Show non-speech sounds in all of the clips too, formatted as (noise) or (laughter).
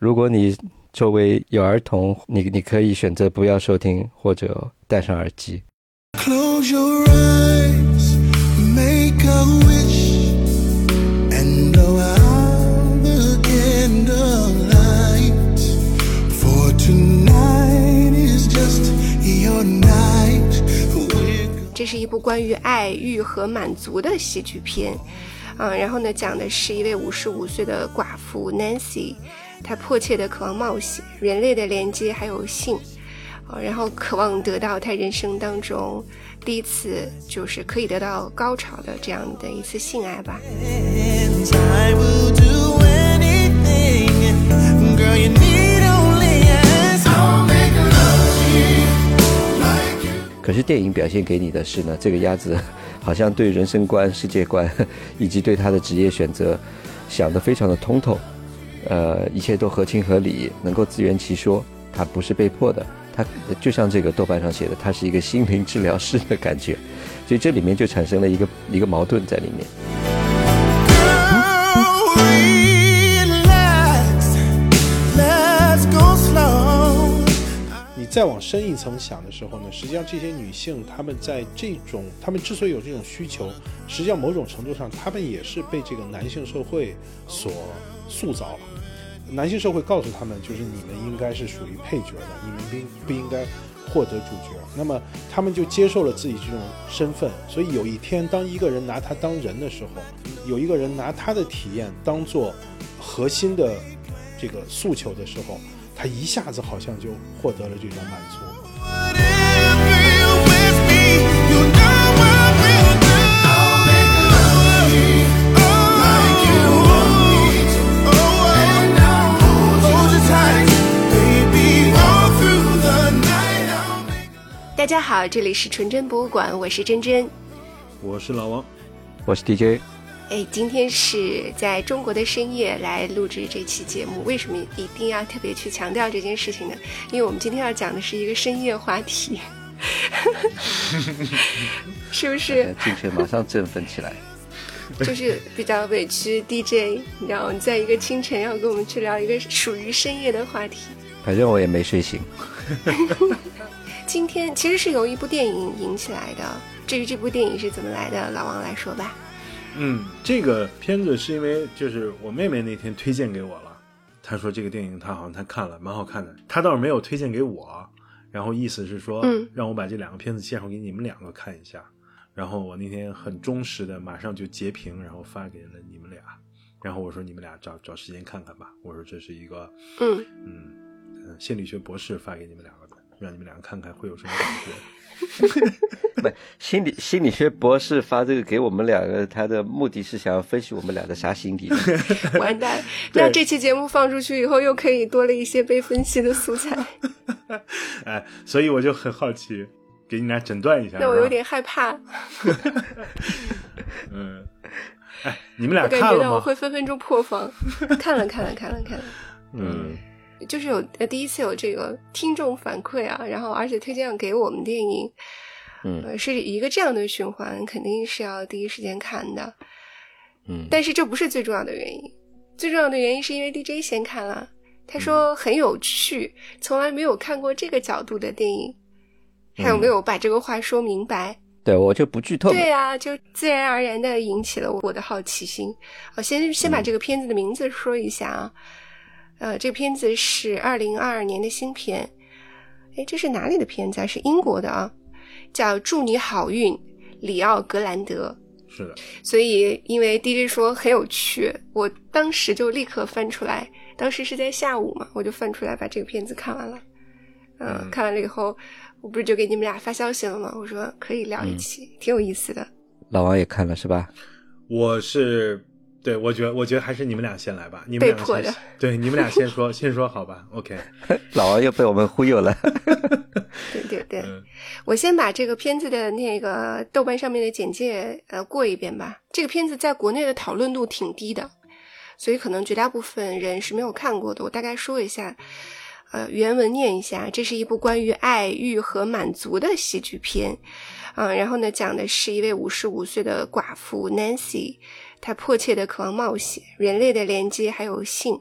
如果你周围有儿童，你你可以选择不要收听或者戴上耳机。Close your eyes, make a wish, and blow out the. For tonight is just your night. We're 这是一部关于爱、欲和满足的喜剧片，嗯，然后呢，讲的是一位五十五岁的寡妇 Nancy，他迫切的渴望冒险、人类的连接还有性，啊，然后渴望得到他人生当中第一次就是可以得到高潮的这样的一次性爱吧。可是电影表现给你的是呢，这个鸭子 (laughs) 好像对人生观、世界观 (laughs) 以及对他的职业选择想得非常的通透，呃，一切都合情合理，能够自圆其说，他不是被迫的，他就像这个豆瓣上写的，他是一个心灵治疗师的感觉，所以这里面就产生了一个一个矛盾在里面。Girl, relax. Let's go slow. 你再往深一层想的时候呢，实际上这些女性她们在这种，她们之所以有这种需求，实际上某种程度上，她们也是被这个男性社会所塑造了。男性社会告诉他们，就是你们应该是属于配角的，你们不不应该获得主角。那么他们就接受了自己这种身份，所以有一天，当一个人拿他当人的时候，有一个人拿他的体验当做核心的这个诉求的时候，他一下子好像就获得了这种满足。大家好，这里是纯真博物馆，我是真真。我是老王，我是 DJ，哎，今天是在中国的深夜来录制这期节目，为什么一定要特别去强调这件事情呢？因为我们今天要讲的是一个深夜话题，(laughs) 是不是？精神马上振奋起来。就是比较委屈 DJ，你知道，你在一个清晨要跟我们去聊一个属于深夜的话题。反正我也没睡醒。(laughs) 今天其实是由一部电影引起来的，至于这部电影是怎么来的，老王来说吧。嗯，这个片子是因为就是我妹妹那天推荐给我了，她说这个电影她好像她看了，蛮好看的。她倒是没有推荐给我，然后意思是说，嗯让我把这两个片子介绍给你们两个看一下。然后我那天很忠实的马上就截屏，然后发给了你们俩。然后我说你们俩找找时间看看吧。我说这是一个嗯，嗯呃心理学博士发给你们两个的，让你们两个看看会有什么感觉。(laughs) 不，心理心理学博士发这个给我们两个，他的目的是想要分析我们俩的啥心理？(laughs) 完蛋，(laughs) 那这期节目放出去以后，又可以多了一些被分析的素材。哎，所以我就很好奇，给你俩诊断一下。那我有点害怕，嗯，哎，你们俩我感看了吗？觉到我会分分钟破防。看了，看了，看了，看了。嗯就是有呃第一次有这个听众反馈啊，然后而且推荐给我们电影，嗯呃，是一个这样的循环，肯定是要第一时间看的。嗯，但是这不是最重要的原因，最重要的原因是因为 DJ 先看了，他说很有趣，从来没有看过这个角度的电影，还有没有把这个话说明白？对我就不剧透。对呀、就自然而然的引起了我的好奇心。我先先把这个片子的名字说一下啊，呃，这个片子是二零二二年的新片，哎，这是哪里的片子啊？是英国的啊，叫《祝你好运》，里奥格兰德。是的，所以因为 DJ 说很有趣，我当时就立刻翻出来，当时是在下午嘛，我就翻出来把这个片子看完了。嗯，嗯看完了以后，我不是就给你们俩发消息了吗？我说可以聊一期，挺有意思的。老王也看了是吧？我是对，我觉得我觉得还是你们俩先来吧，你们俩先迫的对，你们俩先说，先说好吧？OK，(laughs) 老王又被我们忽悠了。(laughs) 对对对，嗯我先把这个片子的那个豆瓣上面的简介呃过一遍吧。这个片子在国内的讨论度挺低的，所以可能绝大部分人是没有看过的。我大概说一下，呃，原文念一下。这是一部关于爱、欲和满足的喜剧片，嗯、然后呢，讲的是一位五十五岁的寡妇 Nancy，他迫切的渴望冒险、人类的连接还有性。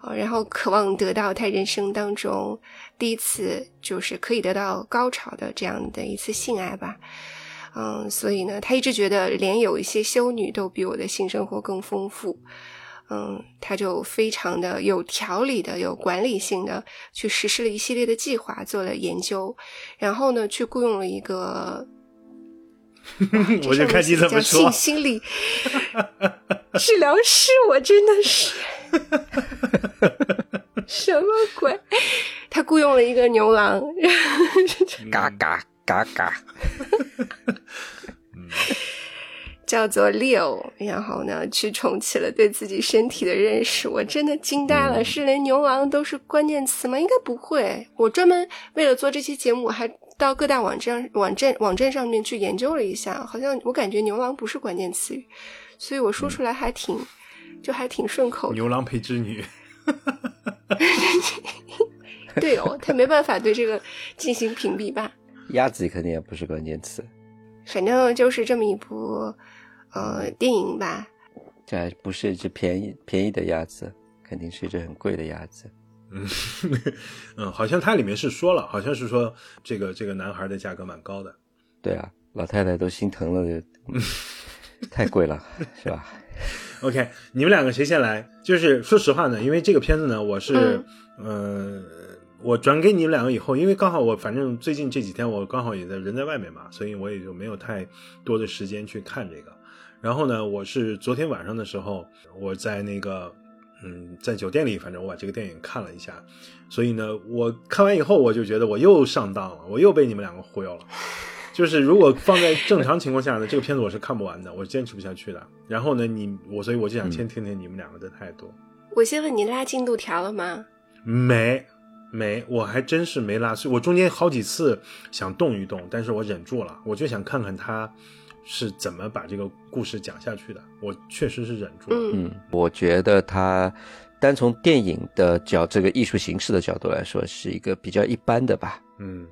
啊然后渴望得到他人生当中第一次就是可以得到高潮的这样的一次性爱吧。嗯，所以呢，他一直觉得连有一些修女都比我的性生活更丰富。嗯，他就非常的有条理的、有管理性的去实施了一系列的计划，做了研究，然后呢，去雇佣了一个，(laughs) 我就看你怎么叫说性。心理治疗师，我真的是 (laughs) 什么鬼？他雇佣了一个牛郎，嘎嘎嘎嘎，叫做 Leo，然后呢，去重启了对自己身体的认识。我真的惊呆了，是连牛郎都是关键词吗？应该不会。我专门为了做这期节目，我还到各大网站、网站、网站上面去研究了一下，好像我感觉牛郎不是关键词语，所以我说出来还挺，就还挺顺口的。牛郎配织女，(laughs) 对哦，他没办法对这个进行屏蔽吧。鸭子肯定也不是关键词，反正就是这么一部呃电影吧。这还不是一只便宜便宜的鸭子，肯定是一只很贵的鸭子。嗯 (laughs) 嗯，好像它里面是说了，好像是说这个这个男孩的价格蛮高的。对啊，老太太都心疼了，(laughs) 太贵了，是吧？OK，你们两个谁先来？就是说实话呢，因为这个片子呢，我是嗯呃，我转给你们两个以后，因为刚好我反正最近这几天我刚好也在人在外面嘛，所以我也就没有太多的时间去看这个。然后呢，我是昨天晚上的时候，我在那个嗯，在酒店里，反正我把这个电影看了一下，所以呢，我看完以后我就觉得我又上当了，我又被你们两个忽悠了。就是如果放在正常情况下呢，这个片子我是看不完的，我坚持不下去的。然后呢，你我所以我就想先听听你们两个的态度。我先问你拉进度条了吗？没没，我还真是没拉。所以我中间好几次想动一动，但是我忍住了，我就想看看他是怎么把这个故事讲下去的。我确实是忍住了。嗯嗯，我觉得他单从电影的角这个艺术形式的角度来说，是一个比较一般的吧，嗯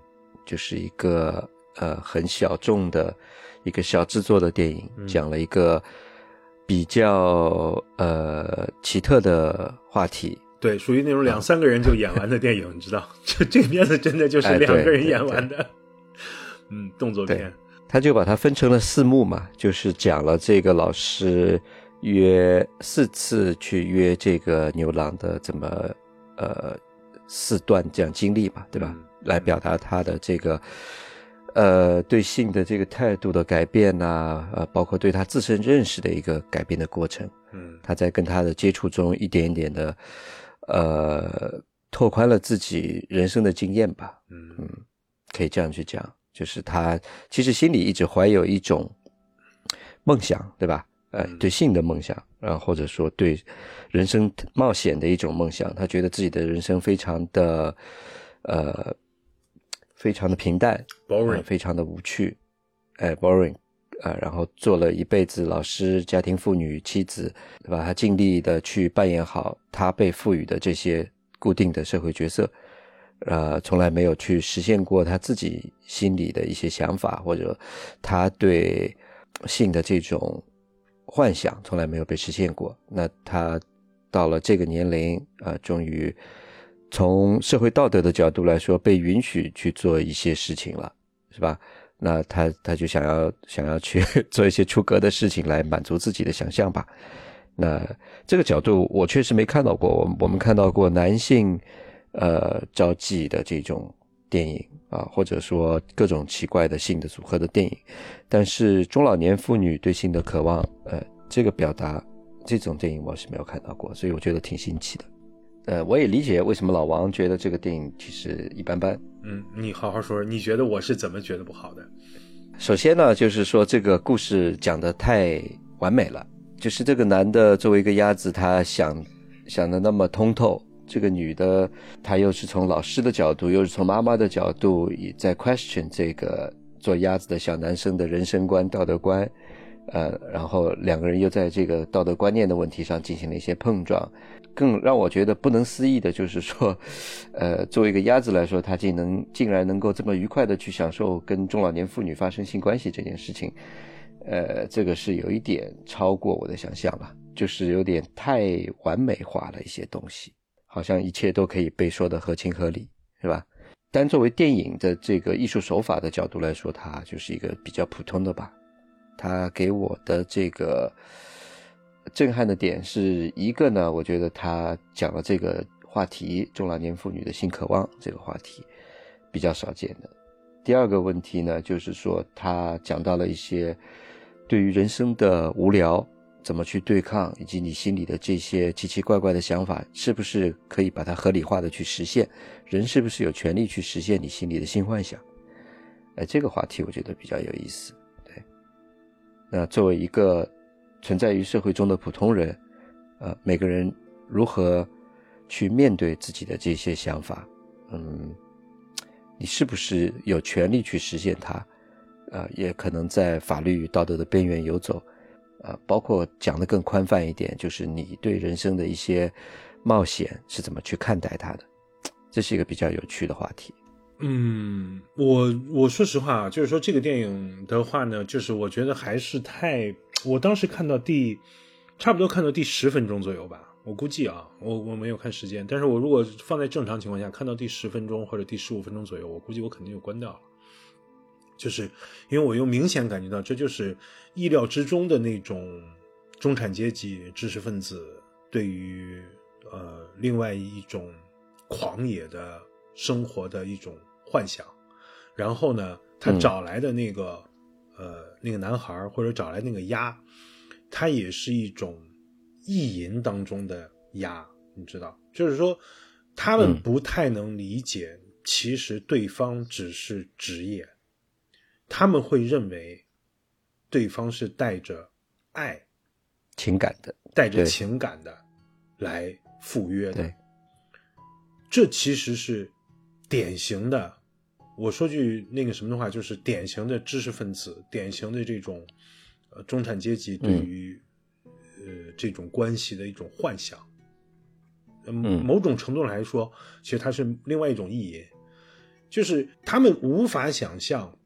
就是一个呃很小众的一个小制作的电影，嗯讲了一个比较呃奇特的话题。对，属于那种两三个人就演完的电影，你知道？这这个片子真的就是两个人演完的。嗯，动作片。他就把它分成了四幕嘛，就是讲了这个老师约四次去约这个牛郎的这么呃四段这样经历嘛，对吧？嗯来表达他的这个呃对性的这个态度的改变呐、呃，包括对他自身认识的一个改变的过程。嗯他在跟他的接触中一点一点的呃拓宽了自己人生的经验吧。嗯可以这样去讲，就是他其实心里一直怀有一种梦想，对吧？呃嗯，对性的梦想，然后或者说对人生冒险的一种梦想。他觉得自己的人生非常的呃，非常的平淡 Boring 呃非常的无趣，哎，boring。啊，然后做了一辈子老师、家庭妇女、妻子，对吧？他尽力的去扮演好他被赋予的这些固定的社会角色，呃，从来没有去实现过他自己心里的一些想法，或者他对性的这种幻想从来没有被实现过。那他到了这个年龄，呃，终于从社会道德的角度来说，被允许去做一些事情了，是吧？那他他就想要想要去做一些出格的事情来满足自己的想象吧。那这个角度我确实没看到过，我我们看到过男性呃交际的这种电影啊，或者说各种奇怪的性的组合的电影，但是中老年妇女对性的渴望，呃，这个表达这种电影我是没有看到过，所以我觉得挺新奇的。呃，我也理解为什么老王觉得这个电影其实一般般。嗯，你好好说，你觉得我是怎么觉得不好的？首先呢，就是说这个故事讲的太完美了，就是这个男的作为一个鸭子，他想想的那么通透，这个女的她又是从老师的角度，又是从妈妈的角度，也在 question 这个做鸭子的小男生的人生观、道德观，呃，然后两个人又在这个道德观念的问题上进行了一些碰撞。更让我觉得不能思议的就是说，呃，作为一个鸭子来说，它竟能竟然能够这么愉快的去享受跟中老年妇女发生性关系这件事情，呃，这个是有一点超过我的想象了，就是有点太完美化了一些东西。好像一切都可以被说的合情合理，是吧？单作为电影的这个艺术手法的角度来说，它就是一个比较普通的吧。它给我的这个震撼的点是一个呢，我觉得他讲了这个话题，中老年妇女的性渴望这个话题比较少见的。第二个问题呢，就是说他讲到了一些对于人生的无聊怎么去对抗，以及你心里的这些奇奇怪怪的想法，是不是可以把它合理化的去实现？人是不是有权利去实现你心里的新幻想？哎，这个话题我觉得比较有意思。对，那作为一个存在于社会中的普通人，呃，每个人如何去面对自己的这些想法？嗯，你是不是有权利去实现它？呃，也可能在法律与道德的边缘游走。呃，包括讲的更宽泛一点，就是你对人生的一些冒险是怎么去看待它的？这是一个比较有趣的话题。嗯，我我说实话啊，就是说这个电影的话呢，就是我觉得还是太，我当时看到第差不多看到第十分钟左右吧，我估计啊，我我没有看时间，但是我如果放在正常情况下，看到第十分钟或者第十五分钟左右，我估计我肯定就关掉了，就是因为我又明显感觉到这就是意料之中的那种中产阶级知识分子对于呃另外一种狂野的生活的一种幻想，然后呢，他嗯。找来的那个、呃那个男孩儿或者找来那个鸭，他也是一种意淫当中的鸭，你知道，就是说他们嗯。不太能理解，其实对方只是职业，他们会认为对方是带着爱、情感的，带着情感的来赴约的。这其实是典型的，我说句那个什么的话，就是典型的知识分子，典型的这种呃中产阶级对于、呃这种关系的一种幻想。嗯，嗯。某种程度来说，其实它是另外一种意淫，就是他们无法想象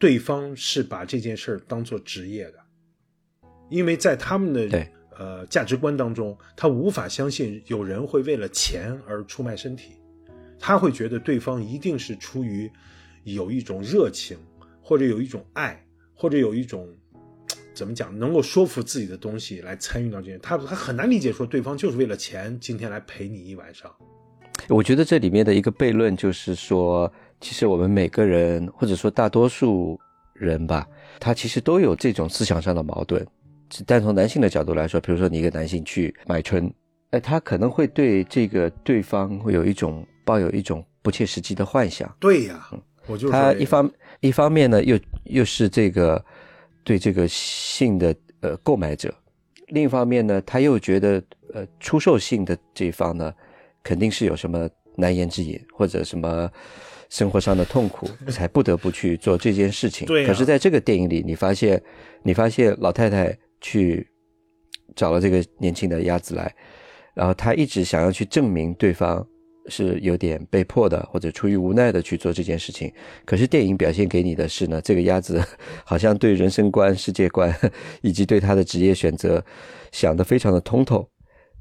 对方是把这件事儿当做职业的，因为在他们的呃价值观当中，他无法相信有人会为了钱而出卖身体，他会觉得对方一定是出于有一种热情，或者有一种爱，或者有一种怎么讲，能够说服自己的东西来参与到这件，他他很难理解说对方就是为了钱今天来陪你一晚上。我觉得这里面的一个悖论就是说，其实我们每个人或者说大多数人吧，他其实都有这种思想上的矛盾。只单从男性的角度来说，比如说你一个男性去买春，哎，他可能会对这个对方会有一种抱有一种不切实际的幻想。对呀，我就他一方一方面呢，又又是这个对这个性的呃购买者，另一方面呢，他又觉得呃出售性的这一方呢，肯定是有什么难言之隐或者什么生活上的痛苦，(laughs) 才不得不去做这件事情。对啊可是在这个电影里，你发现你发现老太太去找了这个年轻的鸭子来，然后她一直想要去证明对方是有点被迫的或者出于无奈的去做这件事情。可是电影表现给你的是呢，这个鸭子 (laughs) 好像对人生观、世界观以及对他的职业选择想得非常的通透，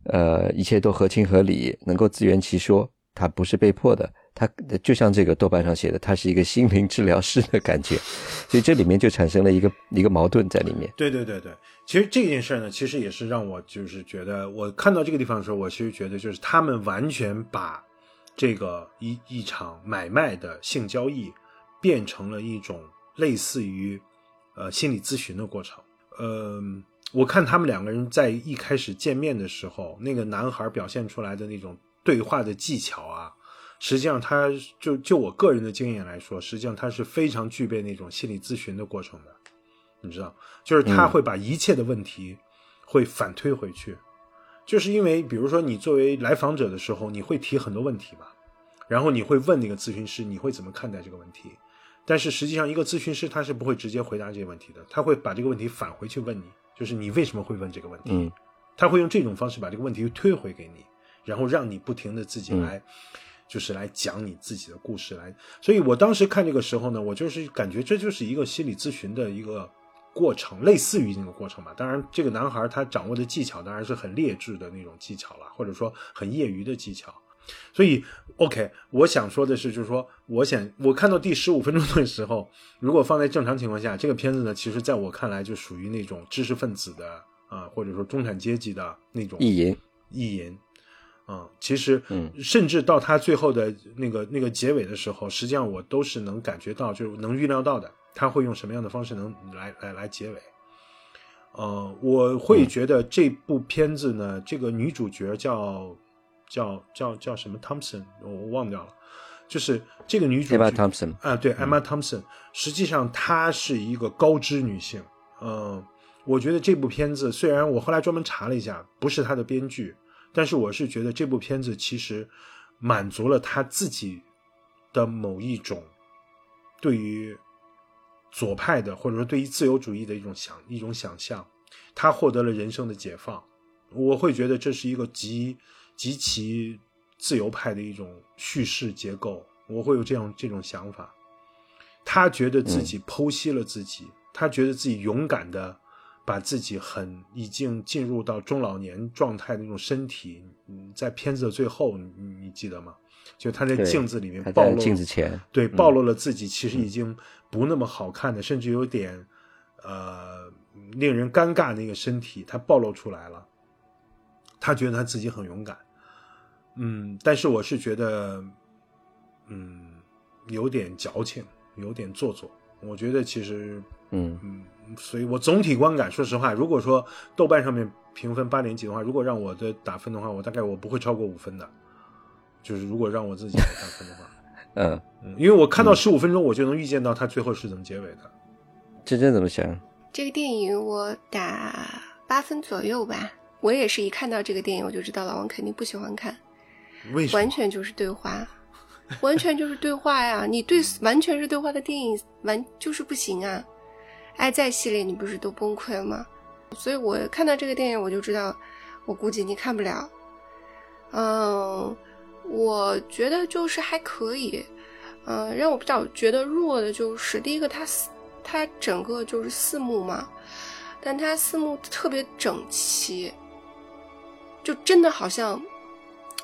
呃，一切都合情合理，能够自圆其说，他不是被迫的。他就像这个豆瓣上写的，他是一个心灵治疗师的感觉，所以这里面就产生了一个一个矛盾在里面。对对对对，其实这件事呢，其实也是让我就是觉得，我看到这个地方的时候，我其实觉得就是他们完全把这个一一场买卖的性交易变成了一种类似于呃心理咨询的过程。呃，我看他们两个人在一开始见面的时候，那个男孩表现出来的那种对话的技巧啊，实际上他就就我个人的经验来说，实际上他是非常具备那种心理咨询的过程的。你知道，就是他嗯会把一切的问题会反推回去，就是因为比如说你作为来访者的时候，你会提很多问题嘛，然后你会问那个咨询师你会怎么看待这个问题，但是实际上一个咨询师他是不会直接回答这些问题的，他会把这个问题返回去问你，就是你为什么会问这个问题，嗯他会用这种方式把这个问题推回给你，然后让你不停的自己嗯来。就是来讲你自己的故事来，所以我当时看这个时候呢，我就是感觉这就是一个心理咨询的一个过程，类似于那个过程吧。当然，这个男孩他掌握的技巧当然是很劣质的那种技巧了，或者说很业余的技巧。所以，OK，我想说的是，就是说，我想我看到第十五分钟的时候，如果放在正常情况下，这个片子呢，其实在我看来就属于那种知识分子的啊、或者说中产阶级的那种意淫，意淫。啊、其实，嗯。甚至到他最后的那个那个结尾的时候，实际上我都是能感觉到，就是能预料到的，他会用什么样的方式能来来来结尾。呃，我会觉得这部片子呢，这个女主角叫叫叫叫什么？Thompson，我我忘掉了，就是这个女主角 Emma Thompson，啊，对，Emma Thompson，实际上她是一个高知女性。嗯、我觉得这部片子虽然我后来专门查了一下，不是她的编剧，但是我是觉得这部片子其实满足了他自己的某一种对于左派的或者说对于自由主义的一种想一种想象，他获得了人生的解放。我会觉得这是一个极极其自由派的一种叙事结构，我会有这样这种想法。他觉得自己剖析了自己，他觉得自己勇敢的把自己很已经进入到中老年状态的那种身体，嗯，在片子的最后，你你你记得吗？就他在镜子里面暴露镜子前，对，暴露了自己其实已经不那么好看的，甚至有点呃令人尴尬的一个身体，他暴露出来了。他觉得他自己很勇敢，嗯，但是我是觉得，嗯，有点矫情，有点做作。我觉得其实，嗯嗯，所以我总体观感，说实话，如果说豆瓣上面评分八点几的话，如果让我的打分的话，我大概我不会超过五分的。就是如果让我自己来打分的话，(laughs) 嗯，嗯，因为我看到十五分钟，我就能预见到他最后是怎么结尾的。真真怎么想？这个电影我打八分左右吧。我也是一看到这个电影我就知道老王肯定不喜欢看，为什么？完全就是对话，完全就是对话呀！你对完全是对话的电影完就是不行啊！爱在系列你不是都崩溃了吗？所以我看到这个电影我就知道，我估计你看不了。嗯，我觉得就是还可以。嗯，让我比较觉得弱的就是第一个它四它整个就是四幕嘛，但它四幕特别整齐，就真的好像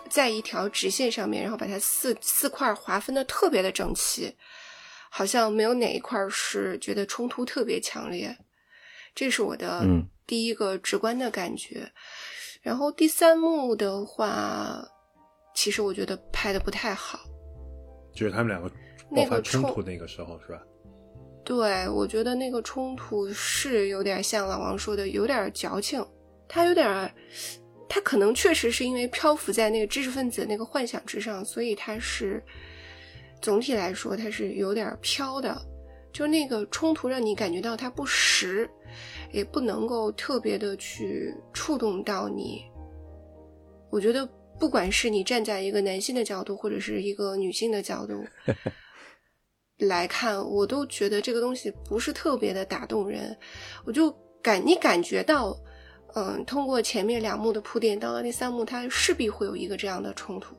在一条直线上面，然后把它四四块划分的特别的整齐，好像没有哪一块是觉得冲突特别强烈，这是我的嗯第一个直观的感觉。然后第三幕的话，其实我觉得拍的不太好。就是他们两个那个爆发冲冲突那个时候，是吧？对，我觉得那个冲突是有点像老王说的，有点矫情。他有点儿，他可能确实是因为漂浮在那个知识分子那个幻想之上，所以他是总体来说它是有点儿飘的。就那个冲突让你感觉到它不实，也不能够特别的去触动到你。我觉得，不管是你站在一个男性的角度，或者是一个女性的角度 (laughs) 来看，我都觉得这个东西不是特别的打动人。我就感你感觉到，嗯，通过前面两幕的铺垫，到了第三幕，它势必会有一个这样的冲突。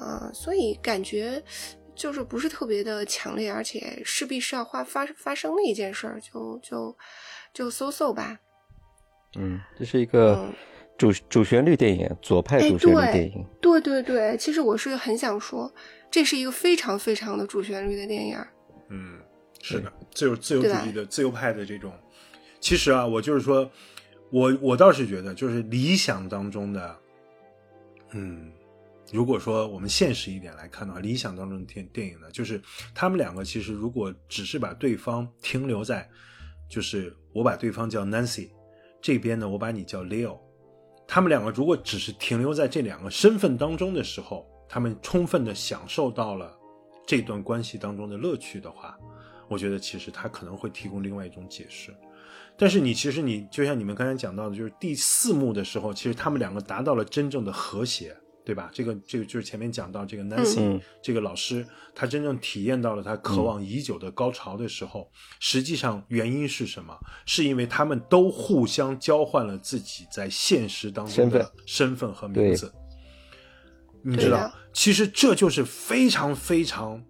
啊、所以感觉就是不是特别的强烈，而且势必是要发发发生的一件事儿，就就就搜搜吧。嗯，这是一个嗯主主旋律电影，左派哎主旋律对电影。对对对，其实我是很想说，这是一个非常非常的主旋律的电影。嗯，是的，自由自由主义的自由派的这种，其实啊，我就是说，我我倒是觉得，就是理想当中的，嗯，如果说我们现实一点来看的话，理想当中的电电影呢，就是他们两个其实如果只是把对方停留在，就是我把对方叫 Nancy，这边呢我把你叫 Leo，他们两个如果只是停留在这两个身份当中的时候，他们充分的享受到了这段关系当中的乐趣的话，我觉得其实他可能会提供另外一种解释。但是你其实你就像你们刚才讲到的，就是第四幕的时候，其实他们两个达到了真正的和谐，对吧？这个这个就是前面讲到这个 Nancy、嗯这个老师，他真正体验到了他渴望已久的高潮的时候，实际上原因是什么？是因为他们都互相交换了自己在现实当中的身份和名字。你知道的，其实这就是非常非常，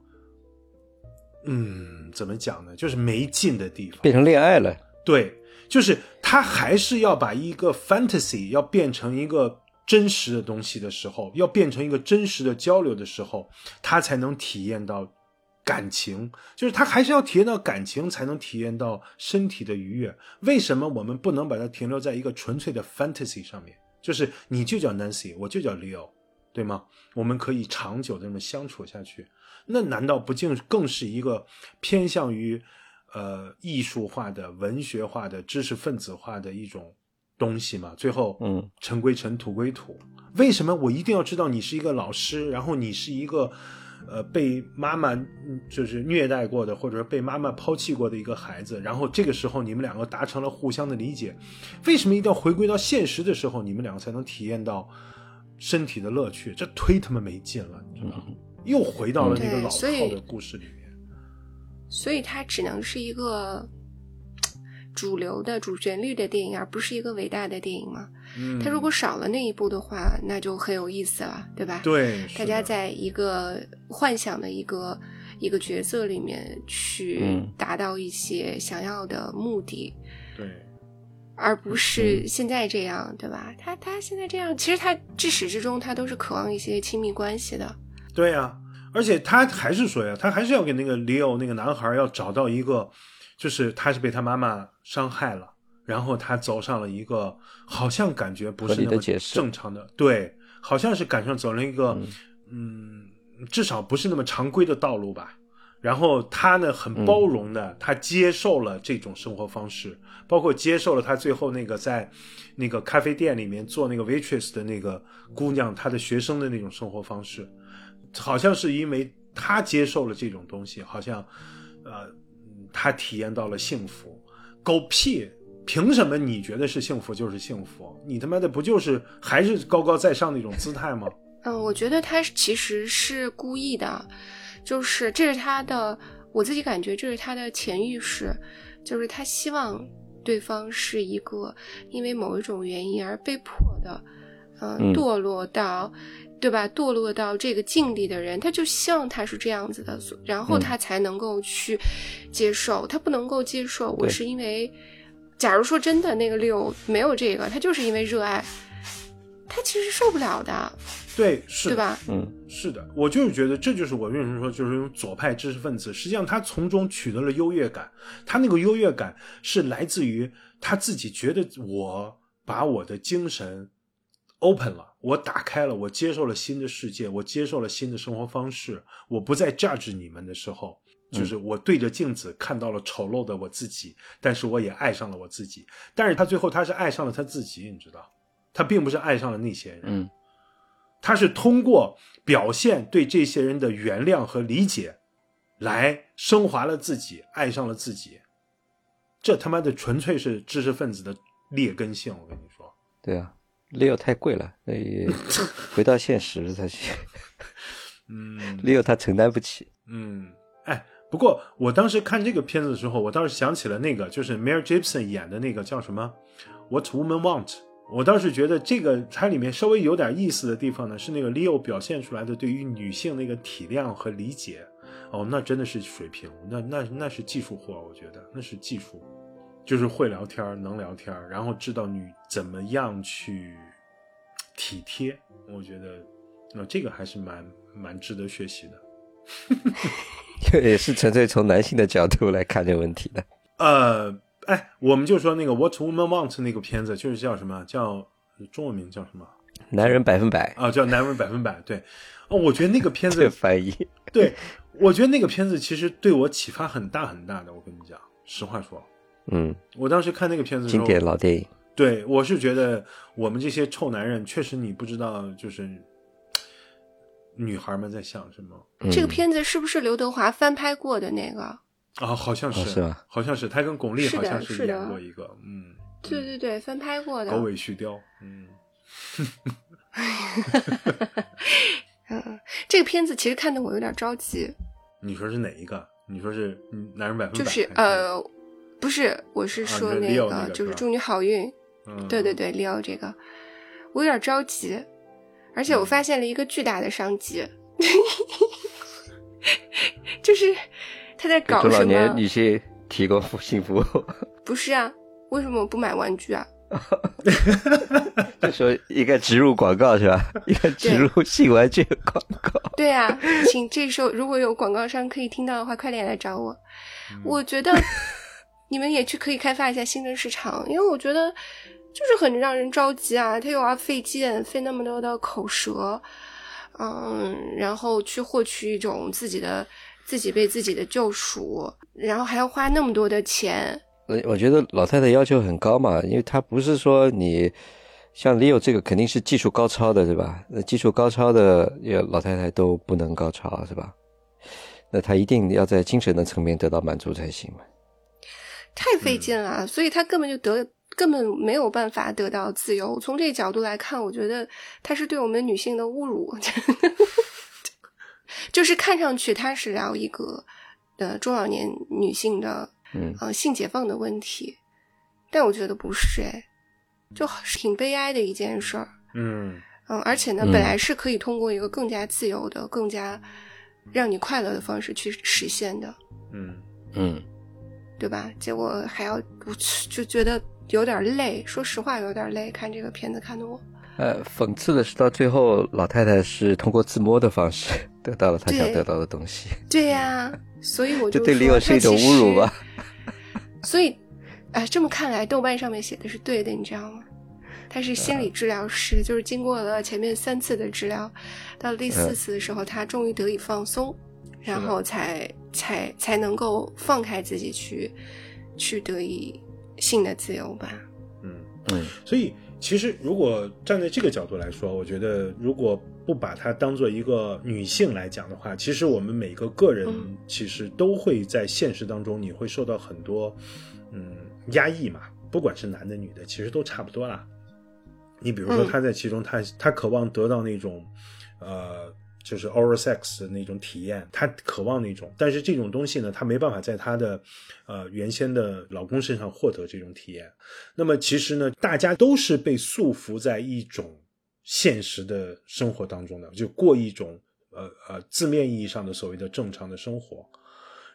嗯，怎么讲呢？就是没劲的地方。变成恋爱了，对，就是他还是要把一个 fantasy 要变成一个真实的东西的时候，要变成一个真实的交流的时候，他才能体验到感情，就是他还是要体验到感情，才能体验到身体的愉悦。为什么我们不能把它停留在一个纯粹的 fantasy 上面？就是你就叫 Nancy，我就叫 Leo，对吗？我们可以长久的这么相处下去，那难道不竟更是一个偏向于呃艺术化的、文学化的、知识分子化的一种东西嘛？最后，嗯，尘归尘，土归土。为什么我一定要知道你是一个老师，然后你是一个呃被妈妈嗯就是虐待过的，或者说被妈妈抛弃过的一个孩子，然后这个时候你们两个达成了互相的理解？为什么一定要回归到现实的时候，你们两个才能体验到身体的乐趣？这忒他妈没劲了，你知道吗？又回到了那个老套的故事里面。所以它只能是一个主流的主旋律的电影，而不是一个伟大的电影嘛。嗯，它如果少了那一步的话，那就很有意思了，对吧？对大家在一个幻想的一个一个角色里面去嗯达到一些想要的目的，对而不是嗯现在这样，对吧？他他现在这样，其实他至始至终他都是渴望一些亲密关系的。对呀、而且他还是说呀，他还是要给那个 Leo 那个男孩要找到一个，就是他是被他妈妈伤害了，然后他走上了一个好像感觉不是那么正常的，对，好像是赶上走了一个，嗯至少不是那么常规的道路吧。然后他呢，很包容的，他接受了这种生活方式，包括接受了他最后那个在那个咖啡店里面做那个 waitress 的那个姑娘，她的学生的那种生活方式。好像是因为他接受了这种东西，好像，呃，嗯他体验到了幸福。狗屁！凭什么你觉得是幸福就是幸福？你他妈的不就是还是高高在上的一种姿态吗？(laughs) 嗯，我觉得他其实是故意的，就是这是他的，我自己感觉这是他的潜意识，就是他希望对方是一个因为某一种原因而被迫的，呃、嗯。堕落到，对吧？堕落到这个境地的人，他就希望他是这样子的，然后嗯。他才能够去接受，他不能够接受我是因为，假如说真的那个六没有这个，他就是因为热爱，他其实受不了的，对，是的对吧？嗯。是的，我就是觉得这就是我为什么说就是用左派知识分子，实际上他从中取得了优越感，他那个优越感是来自于他自己觉得我把我的精神 open 了，我打开了，我接受了新的世界，我接受了新的生活方式，我不再 judge 你们的时候。就是我对着镜子看到了丑陋的我自己，但是我也爱上了我自己。但是他最后他是爱上了他自己，你知道，他并不是爱上了那些人。嗯他是通过表现对这些人的原谅和理解，来升华了自己，爱上了自己。这他妈的纯粹是知识分子的劣根性，我跟你说。对啊，Leo 太贵了，所以 (laughs) 回到现实才去嗯，Leo 他承担不起。嗯，哎，不过我当时看这个片子的时候，我倒是想起了那个，就是 Mel Gibson 演的那个叫什么《What Women Want》。我倒是觉得这个它里面稍微有点意思的地方呢，是那个 Leo 表现出来的对于女性那个体谅和理解。哦，那真的是水平，那那那是技术活，我觉得那是技术，就是会聊天儿，能聊天儿，然后知道你怎么样去体贴。我觉得，那、这个还是蛮蛮值得学习的。(laughs) 也是纯粹从男性的角度来看这个问题的。呃，哎，我们就说那个《What Women Want》那个片子，就是叫什么？叫中文名叫什么？男人百分百，啊，叫《男人百分百》。对，哦，我觉得那个片这个子，翻译，对我觉得那个片子其实对我启发很大很大的。我跟你讲，实话说，嗯，我当时看那个片子的时经候，典老电影。对我是觉得我们这些臭男人，确实你不知道，就是女孩们在想什么嗯这个片子是不是刘德华翻拍过的那个？啊？好像是，哦是好像是他跟巩俐好像是的演过一个，嗯，对对对，翻拍过的。狗尾续貂，嗯。(laughs) 嗯，这个片子其实看得我有点着急，你说是哪一个？你说是嗯男人百分百？就是呃，不是，我是说那个吧就是祝你好运。嗯，对对对，Leo 这个，我有点着急，而且我发现了一个巨大的商机，(laughs) 就是他在搞什中老年么？女性提供服性服务。不是啊，为什么我不买玩具啊？(laughs) 就说一个植入广告是吧？一个植入性玩具的广告。对啊，请这时候如果有广告商可以听到的话，快点来找我。我觉得你们也去可以开发一下新的市场，因为我觉得就是很让人着急啊，他又要费劲，费那么多的口舌，嗯，然后去获取一种自己的自己被自己的救赎，然后还要花那么多的钱，我我觉得老太太要求很高嘛，因为她不是说你像 Leo 这个肯定是技术高超的，对吧？那技术高超的也老太太都不能高超，是吧？那她一定要在精神的层面得到满足才行嘛。太费劲了，所以他根本就得根本没有办法得到自由。从这个角度来看，我觉得他是对我们女性的侮辱，(laughs) 就是看上去他是聊一个呃中老年女性的嗯。呃性解放的问题，但我觉得不是哎，就挺悲哀的一件事儿。嗯。嗯，而且呢，嗯本来是可以通过一个更加自由的、更加让你快乐的方式去实现的。嗯。嗯，对吧？结果还要我就觉得有点累，说实话有点累。看这个片子看的我，呃，讽刺的是到最后老太太是通过自摸的方式得到了她想得到的东西，对呀、所以我这就对 Leo 是一种侮辱吧？所以，哎，这么看来，豆瓣上面写的是对的，你知道吗？他是心理治疗师，就是经过了前面三次的治疗，到第四次的时候，他终于得以放松，然后才才才能够放开自己去去得以性的自由吧。嗯。嗯所以，其实如果站在这个角度来说，我觉得如果不把它当做一个女性来讲的话，其实我们每个个人嗯其实都会在现实当中，你会受到很多嗯压抑嘛，不管是男的女的，其实都差不多啦。你比如说，嗯他在其中，他他渴望得到那种，呃，就是 oral sex 的那种体验，她渴望那种，但是这种东西呢，她没办法在她的呃原先的老公身上获得这种体验。那么其实呢，大家都是被束缚在一种现实的生活当中的，就过一种呃呃字面意义上的所谓的正常的生活。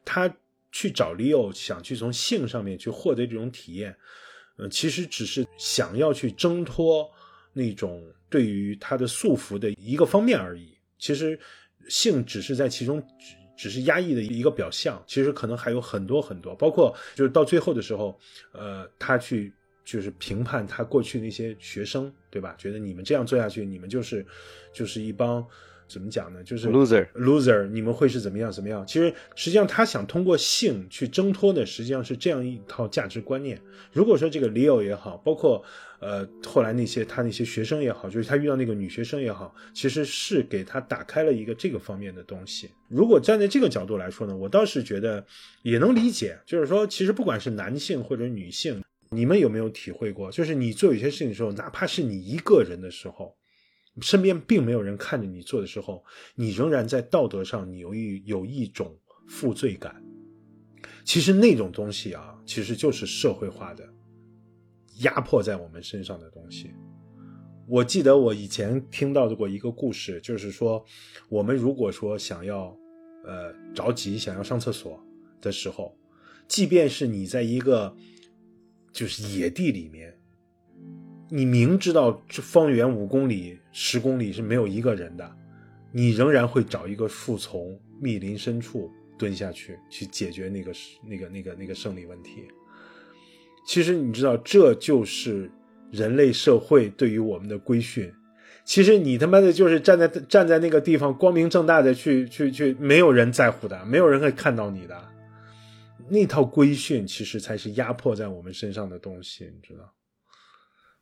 他去找 Leo，想去从性上面去获得这种体验，呃，其实只是想要去挣脱那种对于他的束缚的一个方面而已。其实性只是在其中只只是压抑的一个表象，其实可能还有很多很多，包括就是到最后的时候，呃，他去就是评判他过去那些学生，对吧？觉得你们这样做下去，你们就是就是一帮怎么讲呢？就是 Loser loser，你们会是怎么样怎么样？其实实际上他想通过性去挣脱的，实际上是这样一套价值观念。如果说这个 Leo 也好，包括呃后来那些他那些学生也好，就是他遇到那个女学生也好，其实是给他打开了一个这个方面的东西。如果站在这个角度来说呢，我倒是觉得也能理解，就是说其实不管是男性或者女性，你们有没有体会过，就是你做有些事情的时候，哪怕是你一个人的时候。身边并没有人看着你做的时候，你仍然在道德上你有一有一种负罪感。其实那种东西啊，其实就是社会化的压迫在我们身上的东西。我记得我以前听到过一个故事，就是说，我们如果说想要呃着急想要上厕所的时候，即便是你在一个就是野地里面，你明知道这方圆五公里、十公里是没有一个人的，你仍然会找一个树丛、密林深处蹲下去，去解决那个那个那个那个生理问题。其实你知道，这就是人类社会对于我们的规训。其实你他妈的就是站在站在那个地方，光明正大的去去去，没有人在乎的，没有人会看到你的。那套规训其实才是压迫在我们身上的东西，你知道？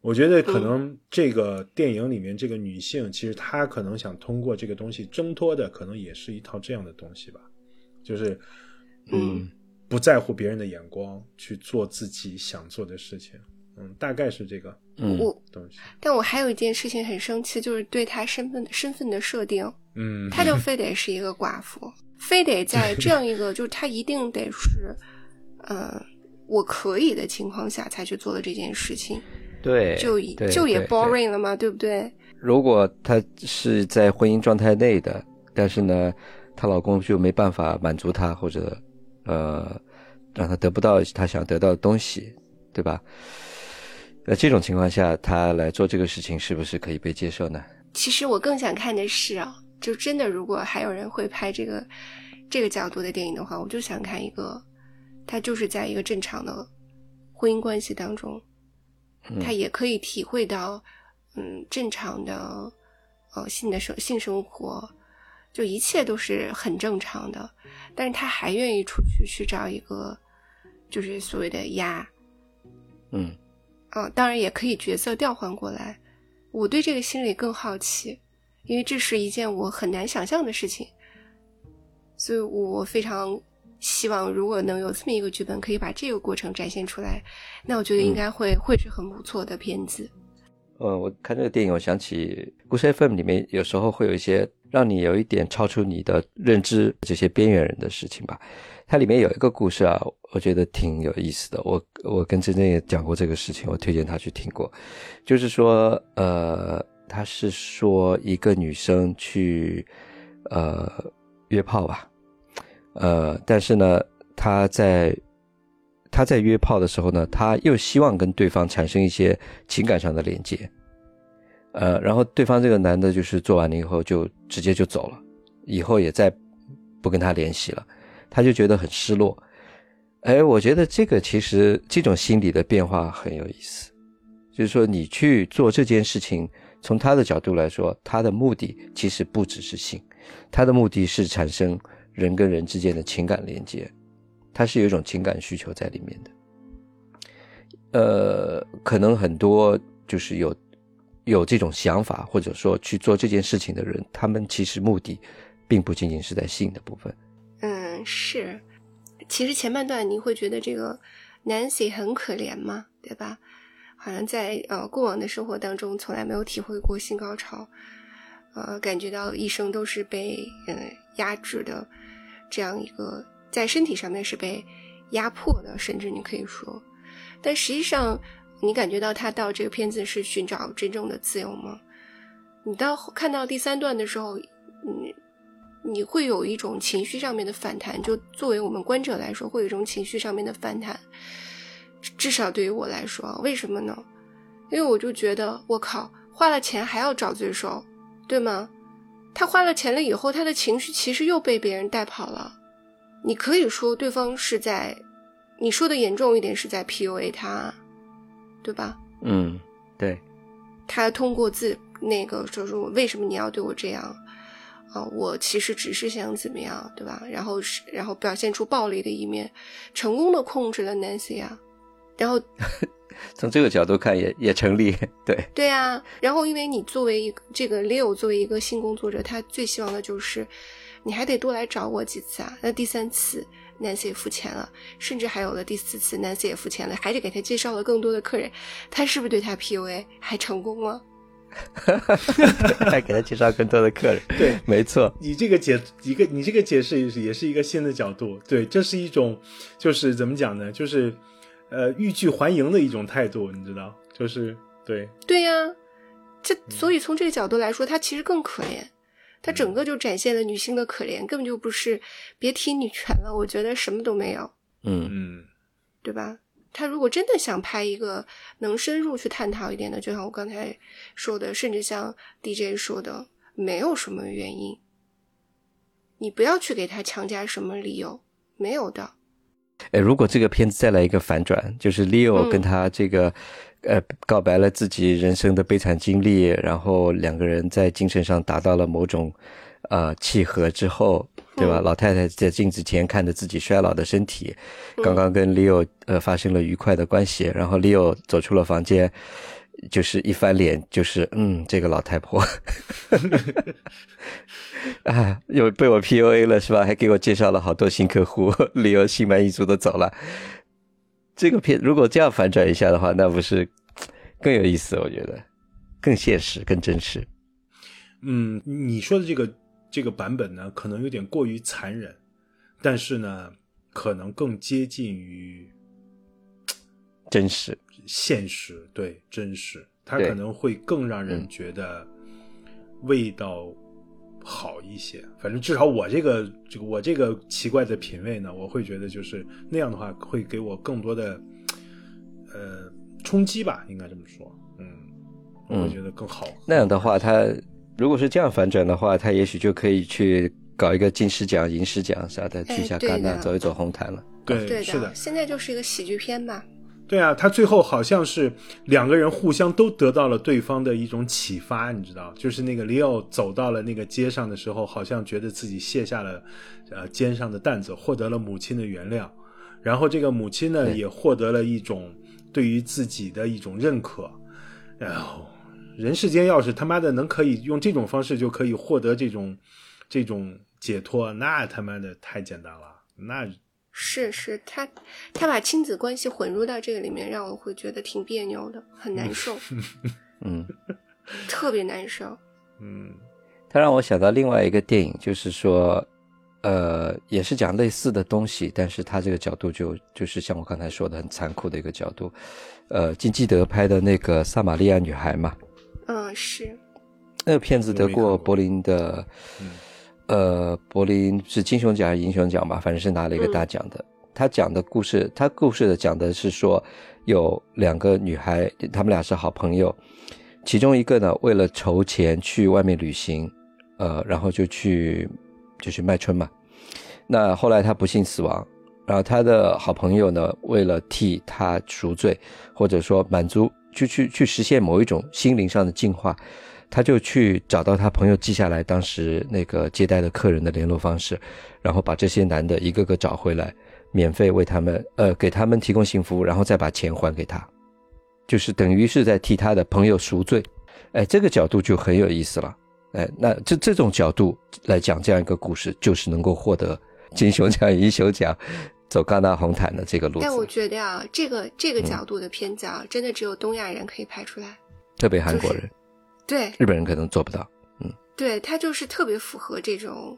我觉得可能这个电影里面这个女性，其实她可能想通过这个东西挣脱的，可能也是一套这样的东西吧，就是嗯，不在乎别人的眼光，去做自己想做的事情。嗯，大概是这个嗯我东西。但我还有一件事情很生气，就是对她身份身份的设定，嗯，她就非得是一个寡妇，非得在 (laughs) 这样一个就是她一定得是，呃，我可以的情况下才去做的这件事情，对，就就也 boring 了嘛，对不对？如果她是在婚姻状态内的，但是呢，她老公就没办法满足她，或者呃，让她得不到她想得到的东西，对吧？那这种情况下，她来做这个事情是不是可以被接受呢？其实我更想看的是啊，就真的如果还有人会拍这个这个角度的电影的话，我就想看一个，他就是在一个正常的婚姻关系当中，他也可以体会到，嗯，正常的呃性的生性生活，就一切都是很正常的，但是他还愿意出去去找一个，就是所谓的鸭，嗯。啊，当然也可以角色调换过来。我对这个心理更好奇，因为这是一件我很难想象的事情，所以我非常希望，如果能有这么一个剧本，可以把这个过程展现出来，那我觉得应该会、会是很不错的片子。呃，我看这个电影，我想起故事 FM 里面有时候会有一些让你有一点超出你的认知这些边缘人的事情吧。它里面有一个故事啊，我觉得挺有意思的。我我跟珍珍也讲过这个事情，我推荐他去听过。就是说，呃，他是说一个女生去呃约炮吧，呃，但是呢，她在她在约炮的时候呢，她又希望跟对方产生一些情感上的连接，呃，然后对方这个男的就是做完了以后就直接就走了，以后也再不跟他联系了，他就觉得很失落。哎，我觉得这个其实这种心理的变化很有意思，就是说你去做这件事情，从他的角度来说，他的目的其实不只是性，他的目的是产生人跟人之间的情感连接，它是有一种情感需求在里面的。呃，可能很多就是有有这种想法，或者说去做这件事情的人，他们其实目的并不仅仅是在性的部分。嗯，是。其实前半段你会觉得这个 Nancy 很可怜嘛，对吧？好像在呃过往的生活当中从来没有体会过性高潮，呃，感觉到一生都是被呃压制的，这样一个在身体上面是被压迫的，甚至你可以说，但实际上你感觉到他到这个片子是寻找真正的自由吗？你到看到第三段的时候，嗯。你会有一种情绪上面的反弹，就作为我们观者来说，会有一种情绪上面的反弹。至少对于我来说，为什么呢？因为我就觉得，我靠，花了钱还要找罪受，对吗？他花了钱了以后，他的情绪其实又被别人带跑了。你可以说对方是在，你说的严重一点是在 PUA 他，对吧？嗯，对，他通过自那个说说为什么你要对我这样？啊，我其实只是想怎么样，对吧？然后是，然后表现出暴力的一面，成功的控制了 Nancy 啊。然后从这个角度看也也成立，对对啊。然后因为你作为一个这个 Leo 作为一个性工作者，他最希望的就是你还得多来找我几次啊。那第三次 Nancy 也付钱了，甚至还有了第四次 Nancy 也付钱了，还得给他介绍了更多的客人，他是不是对他 PUA 还成功了？(laughs) 还给他介绍更多的客人，对，没错，你这个解一个，你这个解释也是也是一个新的角度，对，这是一种，就是怎么讲呢？就是，呃，欲拒还迎的一种态度，你知道？就是对，对呀、这所以从这个角度来说，他其实更可怜。他整个就展现了女性的可怜，根本就不是别提女权了，我觉得什么都没有，嗯嗯对吧？他如果真的想拍一个能深入去探讨一点的，就像我刚才说的，甚至像 DJ 说的，没有什么原因，你不要去给他强加什么理由，没有的。哎，如果这个片子再来一个反转，就是 Leo 嗯。跟他这个、呃告白了自己人生的悲惨经历，然后两个人在精神上达到了某种呃契合之后，对吧？嗯。老太太在镜子前看着自己衰老的身体，刚刚跟 Leo 呃发生了愉快的关系，然后 Leo 走出了房间，就是一翻脸就是嗯，这个老太婆。啊，又被我 PUA 了是吧？还给我介绍了好多新客户，理由心满意足的走了。这个片如果这样反转一下的话，那不是更有意思？我觉得更现实、更真实。嗯，你说的这个这个版本呢，可能有点过于残忍，但是呢，可能更接近于真实，现实，对真实，它可能会更让人嗯觉得味道好一些。反正至少我这个这个我这个奇怪的品味呢，我会觉得就是那样的话，会给我更多的呃冲击吧，应该这么说。嗯，我觉得更好。那样的话，他如果是这样反转的话，他也许就可以去搞一个金狮奖、银狮奖啥的，去一下戛纳走一走红毯了。对，对是的，现在就是一个喜剧片吧。对啊，他最后好像是两个人互相都得到了对方的一种启发，你知道，就是那个 Leo 走到了那个街上的时候，好像觉得自己卸下了呃肩上的担子，获得了母亲的原谅，然后这个母亲呢也获得了一种对于自己的一种认可，然后人世间要是他妈的能可以用这种方式就可以获得这种这种解脱，那他妈的太简单了，那是是，他他把亲子关系混入到这个里面，让我会觉得挺别扭的，很难受，(laughs) 嗯，特别难受。嗯。他让我想到另外一个电影，就是说，呃，也是讲类似的东西，但是他这个角度就就是像我刚才说的很残酷的一个角度。呃，金基德拍的那个《撒玛利亚女孩》嘛，嗯，是，那个片子得过柏林的，嗯呃，柏林是金熊奖还是银熊奖吧，反正是拿了一个大奖的。他讲的故事，他故事的讲的是说，有两个女孩，她们俩是好朋友，其中一个呢为了筹钱去外面旅行，呃，然后就去就去卖春嘛。那后来她不幸死亡，然后她的好朋友呢，为了替她赎罪，或者说满足，去去去实现某一种心灵上的净化，他就去找到他朋友记下来当时那个接待的客人的联络方式，然后把这些男的一个个找回来，免费为他们呃给他们提供性服务，然后再把钱还给他，就是等于是在替他的朋友赎罪。哎，这个角度就很有意思了。哎，那这这种角度来讲这样一个故事，就是能够获得金熊奖、银熊奖，走戛纳红毯的这个路但我，觉得啊，这个这个嗯角度的片子啊，真的只有东亚人可以拍出来。特别韩国人、对日本人可能做不到。嗯对，他就是特别符合这种，